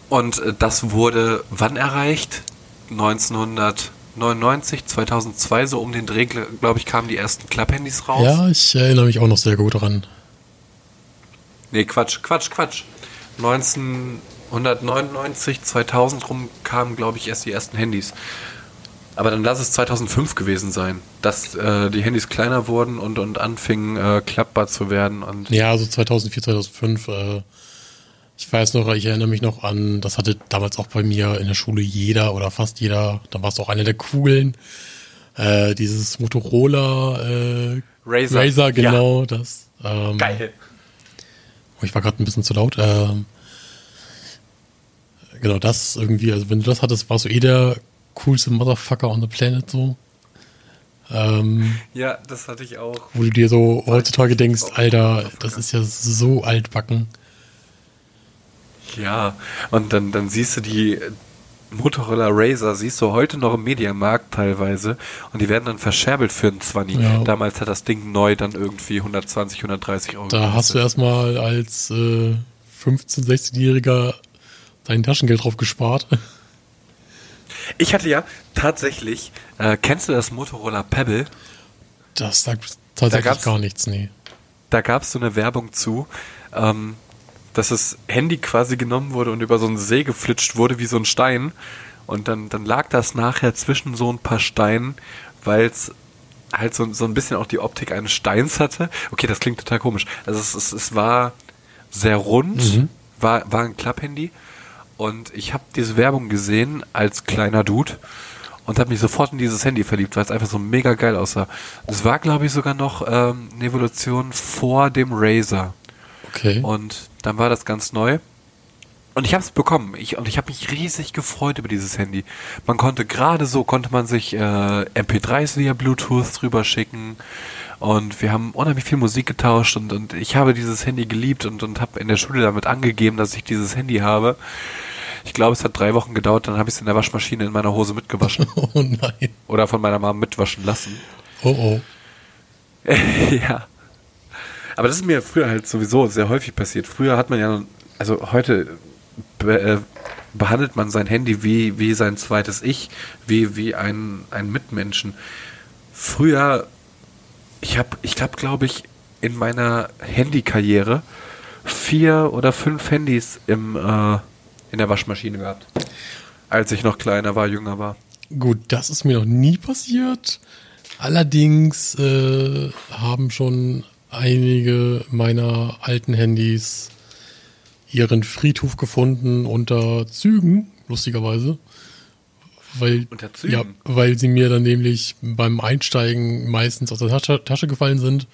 Und äh, das wurde wann erreicht? 1999, 2002, so um den Dreh, glaube ich, kamen die ersten Klapphandys raus. Ja, ich erinnere mich auch noch sehr gut daran. Nee, Quatsch, Quatsch, Quatsch. 1999, 2000 rum kamen, glaube ich, erst die ersten Handys. Aber dann lass es 2005 gewesen sein, dass äh, die Handys kleiner wurden und, und anfingen äh, klappbar zu werden. Und ja, also 2004, 2005. Äh, ich weiß noch, ich erinnere mich noch an, das hatte damals auch bei mir in der Schule jeder oder fast jeder, da war es auch einer der coolen, äh, dieses Motorola äh, Razer. Razer, genau, ja. das. Ähm, Geil. Oh, ich war gerade ein bisschen zu laut. Ähm, genau, das irgendwie, also wenn du das hattest, warst du eh der coolste Motherfucker on the planet so. Ähm, ja, das hatte ich auch. Wo du dir so heutzutage denkst, Alter, das ist ja so altbacken. Ja, und dann, dann siehst du die Motorola Razer, siehst du heute noch im Mediamarkt teilweise und die werden dann verscherbelt für einen 20. Ja. Damals hat das Ding neu dann irgendwie 120, 130 Euro. Da hast du erstmal als äh, 15-, 16-Jähriger dein Taschengeld drauf gespart. *laughs* Ich hatte ja tatsächlich, äh, kennst du das Motorola Pebble? Das sagt tatsächlich da gar nichts, nee. Da gab es so eine Werbung zu, ähm, dass das Handy quasi genommen wurde und über so einen See geflitscht wurde wie so ein Stein. Und dann, dann lag das nachher zwischen so ein paar Steinen, weil es halt so, so ein bisschen auch die Optik eines Steins hatte. Okay, das klingt total komisch. Also es, es, es war sehr rund, mhm. war, war ein Klapphandy und ich habe diese Werbung gesehen als kleiner Dude und habe mich sofort in dieses Handy verliebt, weil es einfach so mega geil aussah. Das war, glaube ich, sogar noch ähm, eine Evolution vor dem Razer. Okay. Und dann war das ganz neu. Und ich habe es bekommen. Ich, und ich habe mich riesig gefreut über dieses Handy. Man konnte gerade so, konnte man sich äh, MP3s via Bluetooth drüber schicken. Und wir haben unheimlich viel Musik getauscht und, und ich habe dieses Handy geliebt und, und habe in der Schule damit angegeben, dass ich dieses Handy habe. Ich glaube, es hat drei Wochen gedauert, dann habe ich es in der Waschmaschine in meiner Hose mitgewaschen. *laughs* Oh nein. Oder von meiner Mom mitwaschen lassen. Oh oh. *laughs* ja. Aber das ist mir früher halt sowieso sehr häufig passiert. Früher hat man ja, also heute be, äh, behandelt man sein Handy wie, wie sein zweites Ich, wie, wie ein, ein Mitmenschen. Früher, ich habe, ich glaube, glaube ich, in meiner Handykarriere vier oder fünf Handys im äh, in der Waschmaschine gehabt. Als ich noch kleiner war, jünger war. Gut, das ist mir noch nie passiert. Allerdings äh, haben schon einige meiner alten Handys ihren Friedhof gefunden unter Zügen, lustigerweise. Weil, unter Zügen? Ja, weil sie mir dann nämlich beim Einsteigen meistens aus der Tasche, Tasche gefallen sind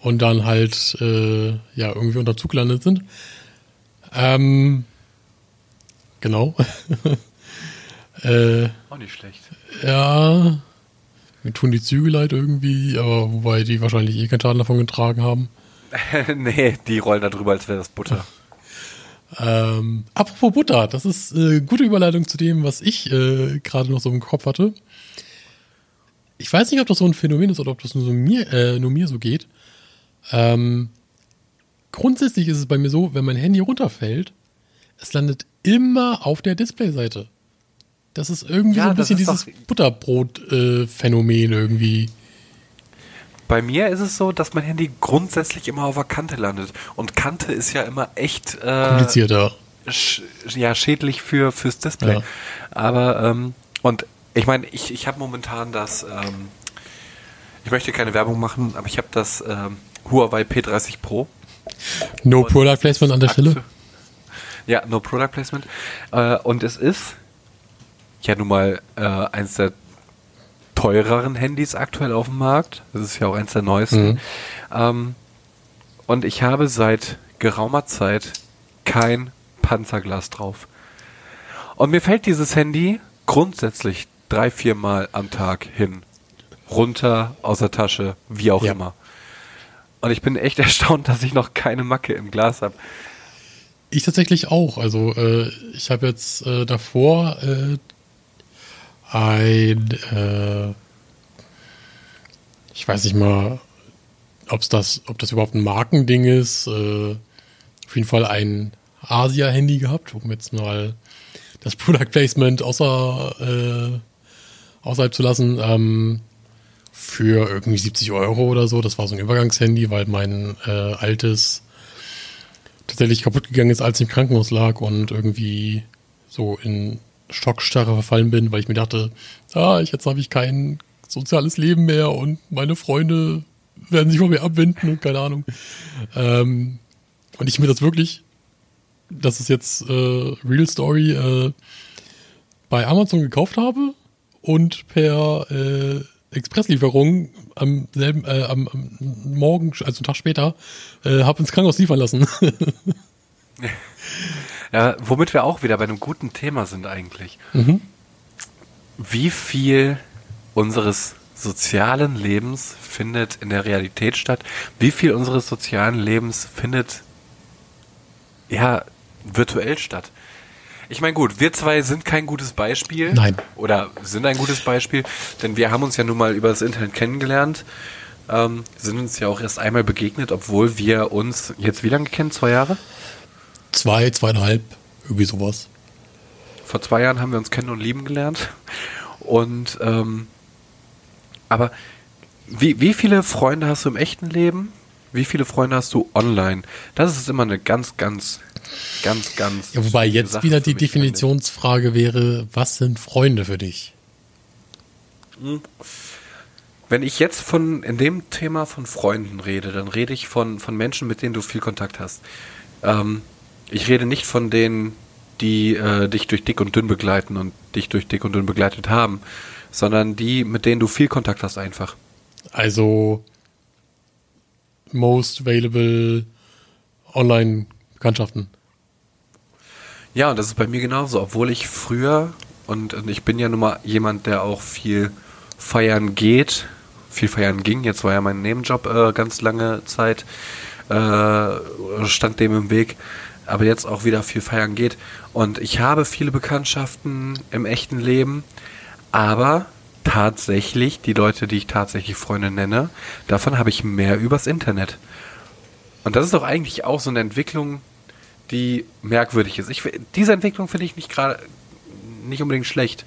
und dann halt äh, ja irgendwie unter Zug gelandet sind. Ähm, Genau. *laughs* äh, Auch nicht schlecht. Ja. Mir tun die Züge leid irgendwie, aber wobei die wahrscheinlich eh keinen Schaden davon getragen haben. *laughs* nee, die rollen da drüber, als wäre das Butter. ähm, apropos Butter, das ist äh, gute Überleitung zu dem, was ich äh, gerade noch so im Kopf hatte. Ich weiß nicht, ob das so ein Phänomen ist oder ob das nur, so mir, äh, nur mir so geht. Ähm, grundsätzlich ist es bei mir so, wenn mein Handy runterfällt, es landet immer auf der Displayseite. Das ist irgendwie Ja, so ein bisschen dieses Butterbrot-Phänomen irgendwie. Bei mir ist es so, dass mein Handy grundsätzlich immer auf der Kante landet. Und Kante ist ja immer echt äh, Komplizierter. sch ja, schädlich für, fürs Display. Ja. Aber, ähm, und ich meine, ich, ich habe momentan das, ähm, ich möchte keine Werbung machen, aber ich habe das ähm, Huawei P30 Pro. No Product Placement an der Stelle. Ja, no Product Placement. Äh, und es ist ja nun mal äh, eins der teureren Handys aktuell auf dem Markt. Das ist ja auch eins der neuesten. Mhm. Ähm, und ich habe seit geraumer Zeit kein Panzerglas drauf. Und mir fällt dieses Handy grundsätzlich drei, vier Mal am Tag hin. Runter, aus der Tasche, wie auch Ja. immer. Und ich bin echt *laughs* erstaunt, dass ich noch keine Macke im Glas habe. Ich tatsächlich auch. Also äh, ich habe jetzt äh, davor äh, ein, äh, ich weiß nicht mal, ob's das, ob das überhaupt ein Markending ist. Äh, auf jeden Fall ein Asia-Handy gehabt, um jetzt mal das *laughs* Product Placement außer, äh, außerhalb zu lassen. Ähm, für irgendwie 70 Euro oder so. Das war so ein Übergangshandy, weil mein äh, altes tatsächlich kaputt gegangen ist, als ich im Krankenhaus lag und irgendwie so in Schockstarre verfallen bin, weil ich mir dachte, ah, ich, jetzt habe ich kein soziales Leben mehr und meine Freunde werden sich von mir abwenden und keine Ahnung. Ähm, und ich mir das wirklich, das ist jetzt äh, Real Story, äh, bei Amazon gekauft habe und per äh, Expresslieferung am selben, äh, am, am Morgen, also einen Tag später, äh, habe ins Krankenhaus liefern lassen. *laughs* *laughs* Ja, womit wir auch wieder bei einem guten Thema sind eigentlich. mhm. Wie viel unseres sozialen Lebens findet in der Realität statt? Wie viel unseres sozialen Lebens findet ja virtuell statt? Ich meine, gut, wir zwei sind kein gutes Beispiel. Nein. Oder sind ein gutes Beispiel, denn wir haben uns ja nun mal über das Internet kennengelernt, ähm, sind uns ja auch erst einmal begegnet, obwohl wir uns jetzt wie lange kennen? Zwei Jahre? Zwei, zweieinhalb, irgendwie sowas. Vor zwei Jahren haben wir uns kennen und lieben gelernt. Und ähm, aber wie, wie viele Freunde hast du im echten Leben? Wie viele Freunde hast du online? Das ist immer eine ganz, ganz, ganz, ganz. Ja, wobei jetzt Sache wieder die. Definitionsfrage wäre, was sind Freunde für dich? Wenn ich jetzt von in dem Thema von Freunden rede, dann rede ich von, von Menschen, mit denen du viel Kontakt hast. Ähm, ich rede nicht von denen, die äh, dich durch dick und dünn begleiten und dich durch dick und dünn begleitet haben, sondern die, mit denen du viel Kontakt hast einfach. Also most available Online-Bekanntschaften. Ja, und das ist bei mir genauso, obwohl ich früher, und, und ich bin ja nun mal jemand, der auch viel feiern geht, viel feiern ging, jetzt war ja mein Nebenjob äh, ganz lange Zeit, äh, stand dem im Weg, aber jetzt auch wieder viel feiern geht. Und ich habe viele Bekanntschaften im echten Leben, aber tatsächlich, die Leute, die ich tatsächlich Freunde nenne, davon habe ich mehr übers Internet. Und das ist doch eigentlich auch so eine Entwicklung, die merkwürdig ist. Ich, diese Entwicklung finde ich nicht gerade nicht unbedingt schlecht,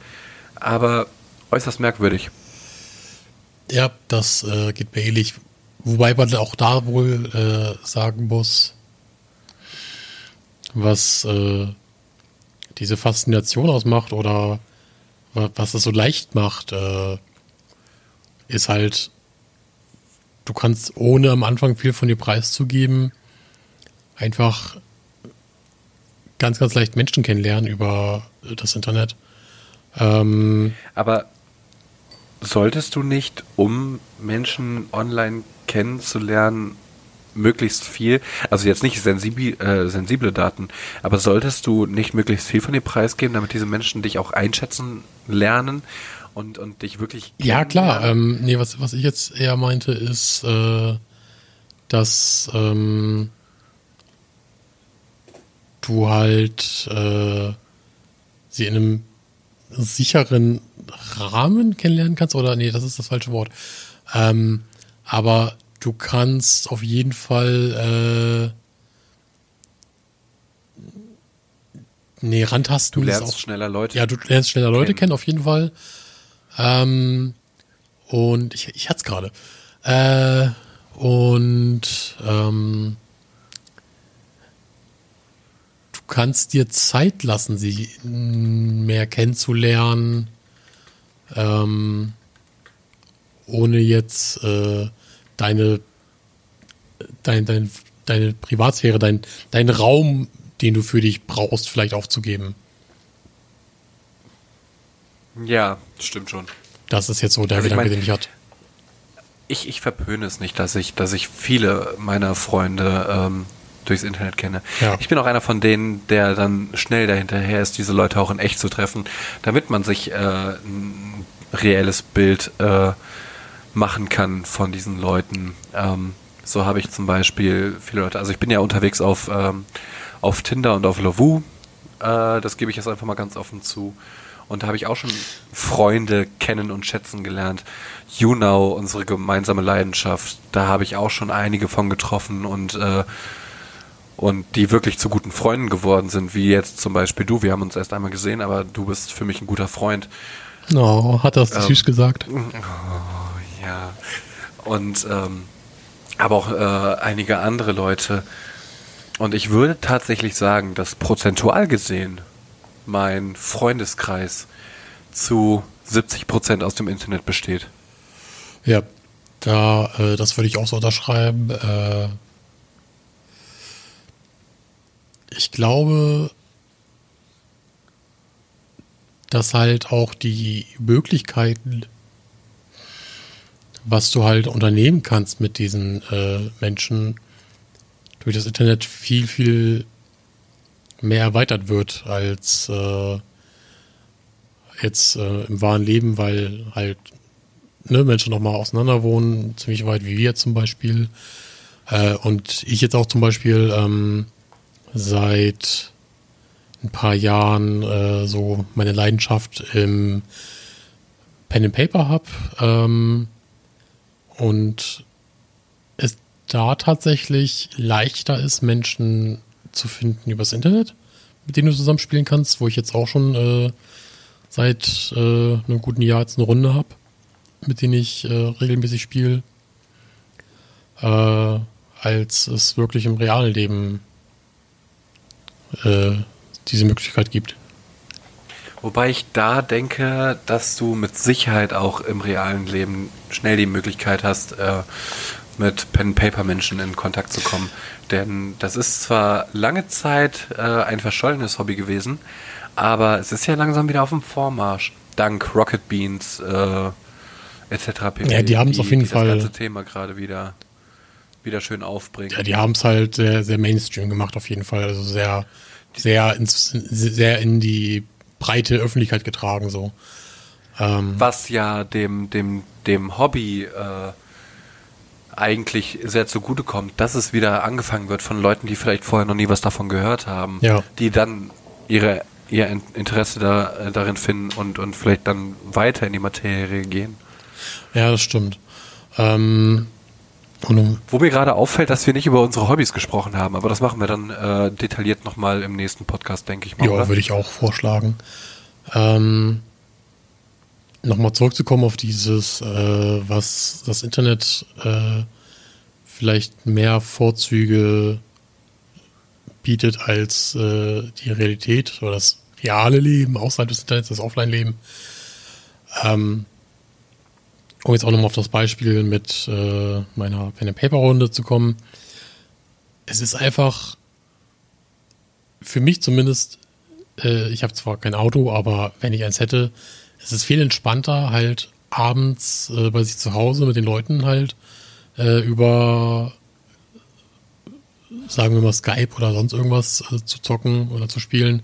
aber äußerst merkwürdig. Ja, das äh, geht mir ähnlich. Wobei man auch da wohl äh, sagen muss, was äh, diese Faszination ausmacht oder wa- was es so leicht macht, äh, ist halt, du kannst ohne am Anfang viel von dir preiszugeben, einfach ganz, ganz leicht Menschen kennenlernen über das Internet. Ähm, Aber solltest du nicht, um Menschen online kennenzulernen, möglichst viel, also jetzt nicht sensibi äh, sensible Daten, aber solltest du nicht möglichst viel von dir preisgeben, damit diese Menschen dich auch einschätzen lernen und, und dich wirklich Ja, klar. Ähm, nee, was, was ich jetzt eher meinte, ist, äh, dass ähm, du halt äh, sie in einem sicheren Rahmen kennenlernen kannst. Oder nee, das ist das falsche Wort. Ähm, aber du kannst auf jeden Fall äh, Nee, rantasten Du lernst auch, schneller Leute. Ja, du lernst schneller Leute kennen. kennen, auf jeden Fall. Ähm, und ich, ich hatte es gerade. Äh, und ähm, du kannst dir Zeit lassen, sie mehr kennenzulernen, ähm, ohne jetzt äh, deine, dein, dein, deine Privatsphäre, dein, dein Raum, den du für dich brauchst, vielleicht aufzugeben. Ja, stimmt schon. Das ist jetzt so der Also ich Gedanke, mein- den ich hatte. Ich, ich verpöne es nicht, dass ich, dass ich viele meiner Freunde ähm, durchs Internet kenne. Ja. Ich bin auch einer von denen, der dann schnell dahinterher ist, diese Leute auch in echt zu treffen, damit man sich äh, ein reelles Bild äh, machen kann von diesen Leuten. Ähm, so habe ich zum Beispiel viele Leute, also ich bin ja unterwegs auf, ähm, auf Tinder und auf Lovoo, äh, das gebe ich jetzt einfach mal ganz offen zu. Und da habe ich auch schon Freunde kennen und schätzen gelernt. YouNow, unsere gemeinsame Leidenschaft, da habe ich auch schon einige von getroffen und, äh, und die wirklich zu guten Freunden geworden sind, wie jetzt zum Beispiel du. Wir haben uns erst einmal gesehen, aber du bist für mich ein guter Freund. No, hat das Ähm, süß gesagt. *laughs* Ja. Und ähm, aber auch äh, einige andere Leute. Und ich würde tatsächlich sagen, dass prozentual gesehen mein Freundeskreis zu 70 Prozent aus dem Internet besteht. Ja, da, äh, das würde ich auch so unterschreiben. Äh, ich glaube, dass halt auch die Möglichkeiten, was du halt unternehmen kannst mit diesen äh, Menschen, durch das Internet viel, viel mehr erweitert wird als äh, jetzt äh, im wahren Leben, weil halt ne, Menschen nochmal auseinander wohnen, ziemlich weit wie wir zum Beispiel. Äh, und ich jetzt auch zum Beispiel ähm, seit ein paar Jahren äh, so meine Leidenschaft im Pen and Paper habe ähm, und es da tatsächlich leichter ist, Menschen zu finden übers Internet, mit denen du zusammenspielen kannst, wo ich jetzt auch schon äh, seit äh, einem guten Jahr jetzt eine Runde habe, mit denen ich äh, regelmäßig spiele, äh, als es wirklich im realen Leben äh, diese Möglichkeit gibt. Wobei ich da denke, dass du mit Sicherheit auch im realen Leben schnell die Möglichkeit hast, äh, mit Pen-Paper-Menschen in Kontakt zu kommen. Denn das ist zwar lange Zeit äh, ein verschollenes Hobby gewesen, aber es ist ja langsam wieder auf dem Vormarsch. Dank Rocket Beans äh, etc. pp. Ja, die haben's auf jeden Fall. das ganze Thema gerade wieder, wieder schön aufbringen. Ja, die haben es halt sehr, sehr Mainstream gemacht, auf jeden Fall. Also sehr, sehr, ins, sehr in die breite Öffentlichkeit getragen, so. Ähm, was ja dem, dem, dem Hobby äh, eigentlich sehr zugutekommt, dass es wieder angefangen wird von Leuten, die vielleicht vorher noch nie was davon gehört haben, Ja. die dann ihre, ihr In- Interesse da, äh, darin finden und, und vielleicht dann weiter in die Materie gehen. ja, das stimmt. Ähm, Wo mir gerade auffällt, dass wir nicht über unsere Hobbys gesprochen haben, aber das machen wir dann äh, detailliert nochmal im nächsten Podcast, denke ich mal. Ja, würde ich auch vorschlagen. Ähm, Nochmal zurückzukommen auf dieses, äh, was das Internet äh, vielleicht mehr Vorzüge bietet als äh, die Realität oder das reale Leben außerhalb des Internets, das Offline-Leben. Ähm, um jetzt auch nochmal auf das Beispiel mit äh, meiner Pen-and-Paper-Runde zu kommen. Es ist einfach für mich zumindest äh, ich habe zwar kein Auto, aber wenn ich eins hätte, es ist viel entspannter, halt abends äh, bei sich zu Hause mit den Leuten halt äh, über, sagen wir mal, Skype oder sonst irgendwas äh, zu zocken oder zu spielen,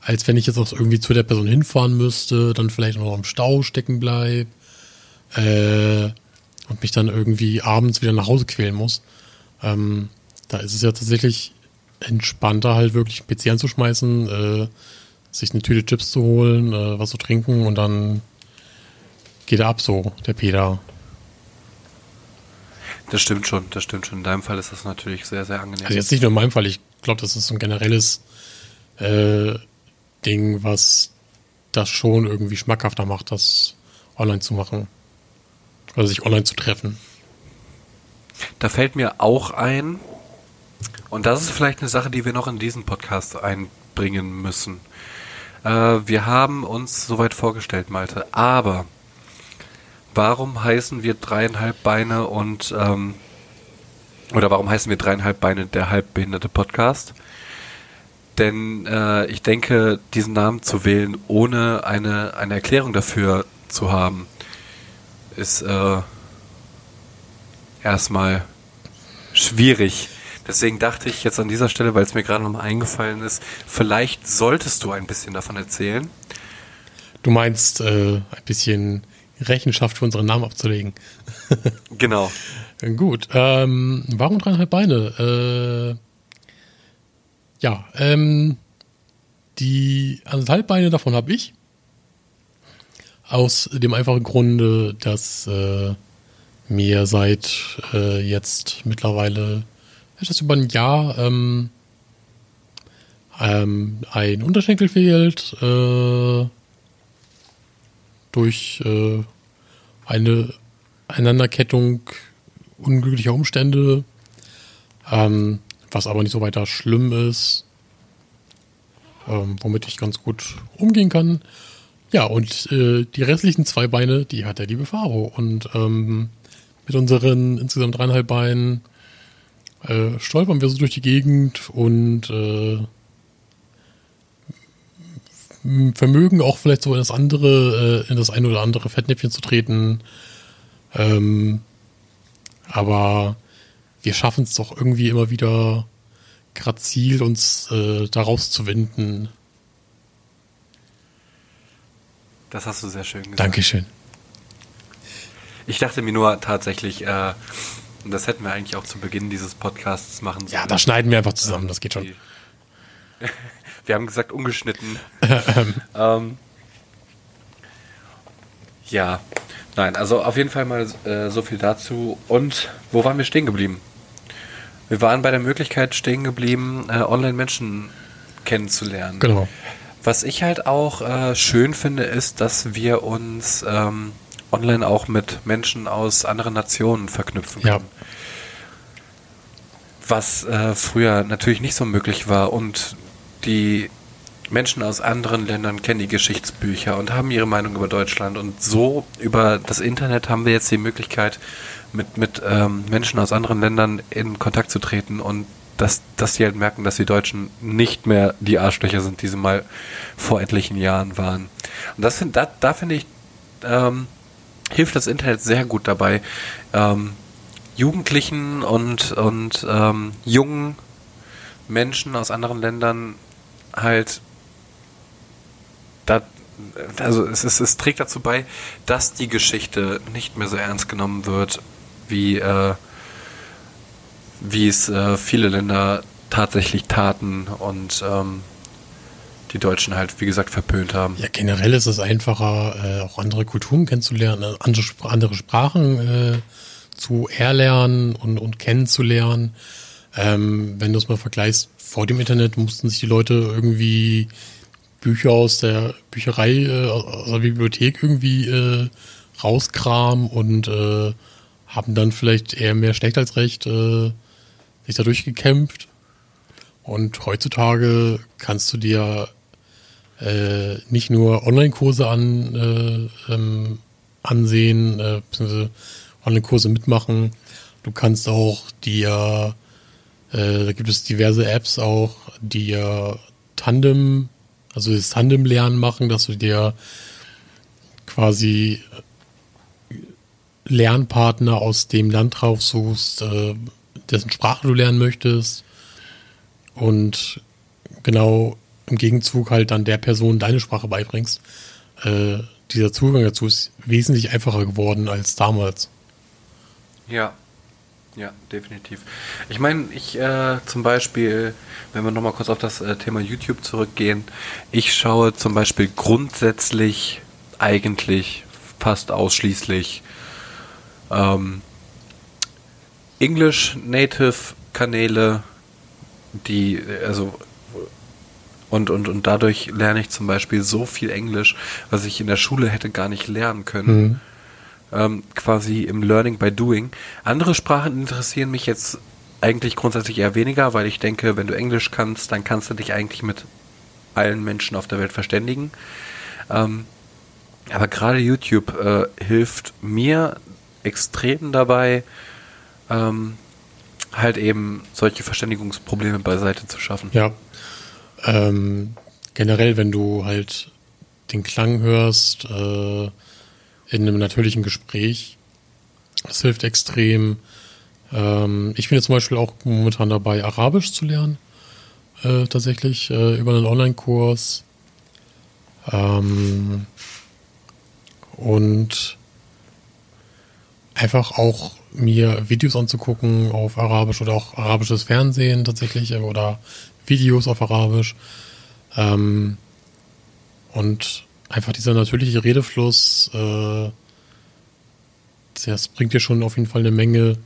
als wenn ich jetzt auch irgendwie zu der Person hinfahren müsste, dann vielleicht noch im Stau stecken bleib äh, und mich dann irgendwie abends wieder nach Hause quälen muss. Ähm, da ist es ja tatsächlich entspannter, halt wirklich einen PC anzuschmeißen, äh, sich eine Tüte Chips zu holen, äh, was zu trinken und dann geht er ab so, der Peter. Das stimmt schon, das stimmt schon. In deinem Fall ist das natürlich sehr, sehr angenehm. Also jetzt nicht nur in meinem Fall, ich glaube, das ist so ein generelles äh, Ding, was das schon irgendwie schmackhafter macht, das online zu machen. Also sich online zu treffen. Da fällt mir auch ein, und das ist vielleicht eine Sache, die wir noch in diesen Podcast einbringen müssen. Äh, wir haben uns soweit vorgestellt, Malte, aber warum heißen wir dreieinhalb Beine und ähm, oder warum heißen wir dreieinhalb Beine der halbbehinderte Podcast? Denn äh, ich denke, diesen Namen zu wählen, ohne eine, eine Erklärung dafür zu haben, ist äh, erstmal schwierig. Deswegen dachte ich jetzt an dieser Stelle, weil es mir gerade nochmal eingefallen ist, vielleicht solltest du ein bisschen davon erzählen. Du meinst äh, ein bisschen Rechenschaft für unseren Namen abzulegen. *laughs* genau. Gut. Ähm, warum dreieinhalb Beine? Äh, ja, ähm, die anderthalb Beine davon habe ich. Aus dem einfachen Grunde, dass äh, mir seit äh, jetzt mittlerweile etwas über ein Jahr ähm, ähm, ein Unterschenkel fehlt äh, durch äh, eine Einanderkettung unglücklicher Umstände, ähm, was aber nicht so weiter schlimm ist, ähm, womit ich ganz gut umgehen kann. Ja, und äh, die restlichen zwei Beine, die hat der liebe Faro. Und ähm, mit unseren insgesamt dreieinhalb Beinen äh, stolpern wir so durch die Gegend und äh, vermögen auch vielleicht so in das andere, äh, in das ein oder andere Fettnäpfchen zu treten. Ähm, aber wir schaffen es doch irgendwie immer wieder grazil, uns äh, daraus zu winden. Das hast du sehr schön gesagt. Dankeschön. Ich dachte mir nur tatsächlich, äh, das hätten wir eigentlich auch zu Beginn dieses Podcasts machen sollen. Ja, da schneiden wir einfach zusammen, das geht schon. *laughs* wir haben gesagt ungeschnitten. *laughs* ähm, ja, nein, also auf jeden Fall mal äh, so viel dazu. Und wo waren wir stehen geblieben? Wir waren bei der Möglichkeit stehen geblieben, äh, Online-Menschen kennenzulernen. Genau. Was ich halt auch äh, schön finde, ist, dass wir uns ähm, online auch mit Menschen aus anderen Nationen verknüpfen können. Ja. Was äh, früher natürlich nicht so möglich war und die Menschen aus anderen Ländern kennen die Geschichtsbücher und haben ihre Meinung über Deutschland und so über das Internet haben wir jetzt die Möglichkeit, mit, mit ähm, Menschen aus anderen Ländern in Kontakt zu treten und dass, dass die halt merken, dass die Deutschen nicht mehr die Arschlöcher sind, die sie mal vor etlichen Jahren waren. Und das find, da, da finde ich, ähm, hilft das Internet sehr gut dabei, ähm, Jugendlichen und, und ähm, jungen Menschen aus anderen Ländern halt da, also es, ist, es trägt dazu bei, dass die Geschichte nicht mehr so ernst genommen wird, wie, äh, wie es äh, viele Länder tatsächlich taten und ähm, die Deutschen halt, wie gesagt, verpönt haben. Ja, generell ist es einfacher, äh, auch andere Kulturen kennenzulernen, äh, andere, andere Sprachen äh, zu erlernen und, und kennenzulernen. Ähm, wenn du es mal vergleichst, vor dem Internet mussten sich die Leute irgendwie Bücher aus der Bücherei, äh, aus der Bibliothek irgendwie äh, rauskramen und äh, haben dann vielleicht eher mehr schlecht als recht äh, sich dadurch gekämpft. Und heutzutage kannst du dir äh, nicht nur Online-Kurse an, äh, ähm, ansehen, äh, beziehungsweise Online-Kurse mitmachen. Du kannst auch dir, äh, da gibt es diverse Apps auch, ja Tandem, also das Tandem-Lernen machen, dass du dir quasi Lernpartner aus dem Land raussuchst, äh, dessen Sprache du lernen möchtest. Und genau im Gegenzug halt dann der Person deine Sprache beibringst. Äh, dieser Zugang dazu ist wesentlich einfacher geworden als damals. Ja, ja, definitiv. Ich meine, ich äh, zum Beispiel, wenn wir nochmal kurz auf das äh, Thema YouTube zurückgehen, ich schaue zum Beispiel grundsätzlich eigentlich fast ausschließlich ähm, English Native Kanäle, die also Und, und, und dadurch lerne ich zum Beispiel so viel Englisch, was ich in der Schule hätte gar nicht lernen können. Mhm. Ähm, quasi im Learning by Doing. Andere Sprachen interessieren mich jetzt eigentlich grundsätzlich eher weniger, weil ich denke, wenn du Englisch kannst, dann kannst du dich eigentlich mit allen Menschen auf der Welt verständigen. Ähm, aber gerade YouTube äh, hilft mir extrem dabei, ähm, halt eben solche Verständigungsprobleme beiseite zu schaffen. Ja. Ähm, generell, wenn du halt den Klang hörst äh, in einem natürlichen Gespräch, das hilft extrem. Ähm, ich bin jetzt zum Beispiel auch momentan dabei, Arabisch zu lernen. Äh, tatsächlich äh, über einen Online-Kurs. Ähm, und einfach auch mir Videos anzugucken auf Arabisch oder auch arabisches Fernsehen tatsächlich äh, oder Videos auf Arabisch. Ähm, und einfach dieser natürliche Redefluss, äh, das bringt dir schon auf jeden Fall eine Menge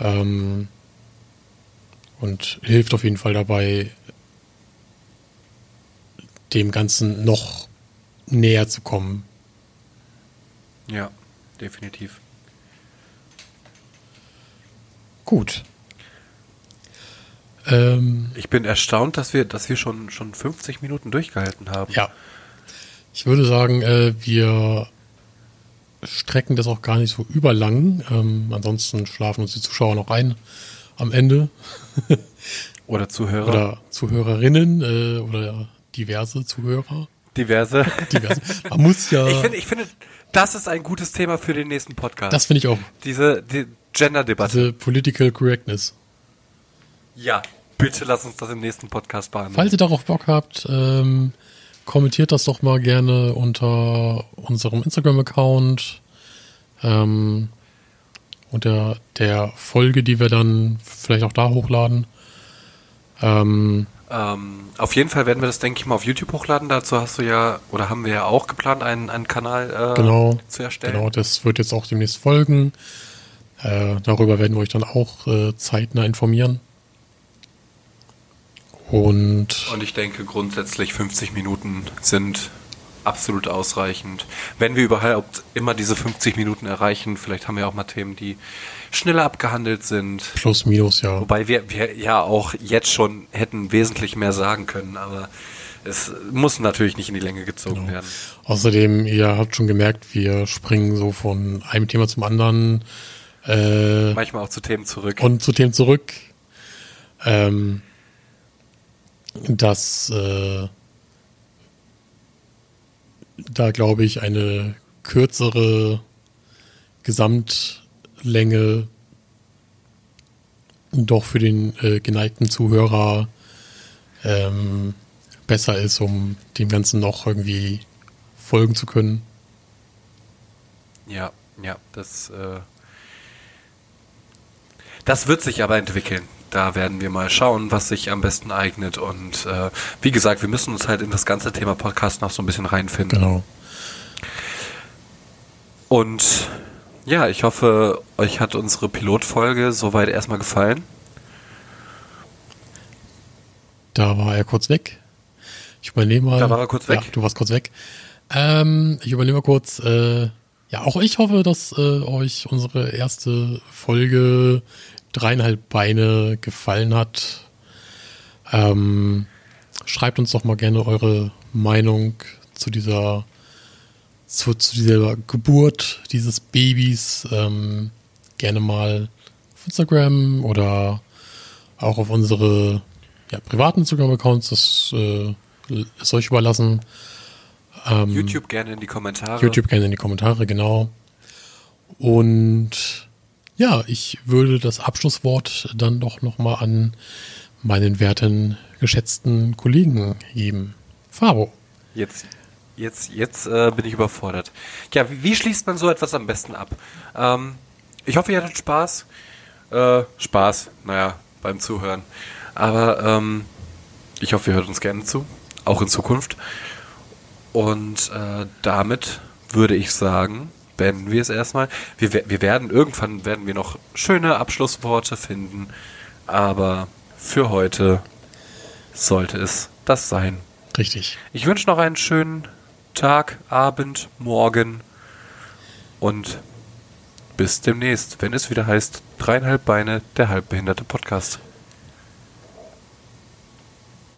ähm, und hilft auf jeden Fall dabei, dem Ganzen noch näher zu kommen. Ja, definitiv. Gut. Ähm, Ich bin erstaunt, dass wir, dass wir schon, schon 50 Minuten durchgehalten haben. ja. Ich würde sagen, äh, wir strecken das auch gar nicht so überlang. Ähm, ansonsten schlafen uns die Zuschauer noch ein am Ende. Oder Zuhörer. Oder Zuhörerinnen äh, oder diverse Zuhörer. Diverse. Diverse. Man muss ja. Ich finde, ich finde, das ist ein gutes Thema für den nächsten Podcast. das finde ich auch. Diese die Gender-Debatte. Diese Political Correctness. Ja, bitte lass uns das im nächsten Podcast behandeln. Falls ihr darauf Bock habt, ähm, kommentiert das doch mal gerne unter unserem Instagram-Account. Ähm, unter der Folge, die wir dann vielleicht auch da hochladen. Ähm, Ähm, auf jeden Fall werden wir das, denke ich mal, auf YouTube hochladen. Dazu hast du ja, oder haben wir ja auch geplant, einen, einen Kanal äh, genau, zu erstellen. genau, das wird jetzt auch demnächst folgen. Äh, darüber werden wir euch dann auch äh, zeitnah informieren. Und Und ich denke, grundsätzlich 50 Minuten sind absolut ausreichend. Wenn wir überhaupt immer diese 50 Minuten erreichen, vielleicht haben wir auch mal Themen, die schneller abgehandelt sind. plus minus, ja. Wobei wir, wir ja auch jetzt schon hätten wesentlich mehr sagen können, aber es muss natürlich nicht in die Länge gezogen Genau. werden. Außerdem, ihr habt schon gemerkt, wir springen so von einem Thema zum anderen äh, Manchmal auch zu Themen zurück. und zu Themen zurück. Ähm, dass äh, da glaube ich eine kürzere Gesamtlänge doch für den äh, geneigten Zuhörer ähm, besser ist, um dem Ganzen noch irgendwie folgen zu können. Ja, ja, das, äh, das wird sich aber entwickeln. Da werden wir mal schauen, was sich am besten eignet. Und äh, wie gesagt, wir müssen uns halt in das ganze Thema Podcast noch so ein bisschen reinfinden. Genau. Und ja, ich hoffe, euch hat unsere Pilotfolge soweit erstmal gefallen. Da war er kurz weg. Ich übernehme mal. Da war er kurz weg. Ja, du warst kurz weg. Ähm, ich übernehme mal kurz. Äh, ja, auch ich hoffe, dass äh, euch unsere erste Folge dreieinhalb Beine gefallen hat. Ähm, schreibt uns doch mal gerne eure Meinung zu dieser zu, zu dieser Geburt dieses Babys. Ähm, gerne mal auf Instagram oder auch auf unsere ja, privaten Instagram-Accounts. Das äh, ist euch überlassen. Ähm, YouTube gerne in die Kommentare. YouTube gerne in die Kommentare, genau. Und ja, ich würde das Abschlusswort dann doch nochmal an meinen werten, geschätzten Kollegen geben. Fabo. Jetzt, jetzt, jetzt äh, bin ich überfordert. Ja, wie, wie schließt man so etwas am besten ab? Ähm, ich hoffe, ihr hattet Spaß. Äh, Spaß, naja, beim Zuhören. Aber ähm, ich hoffe, ihr hört uns gerne zu, auch in Zukunft. Und äh, damit würde ich sagen, beenden wir es erstmal. Wir, wir werden irgendwann werden wir noch schöne Abschlussworte finden, aber für heute sollte es das sein. Richtig. Ich wünsche noch einen schönen Tag, Abend, Morgen und bis demnächst, wenn es wieder heißt, dreieinhalb Beine, der halbbehinderte Podcast.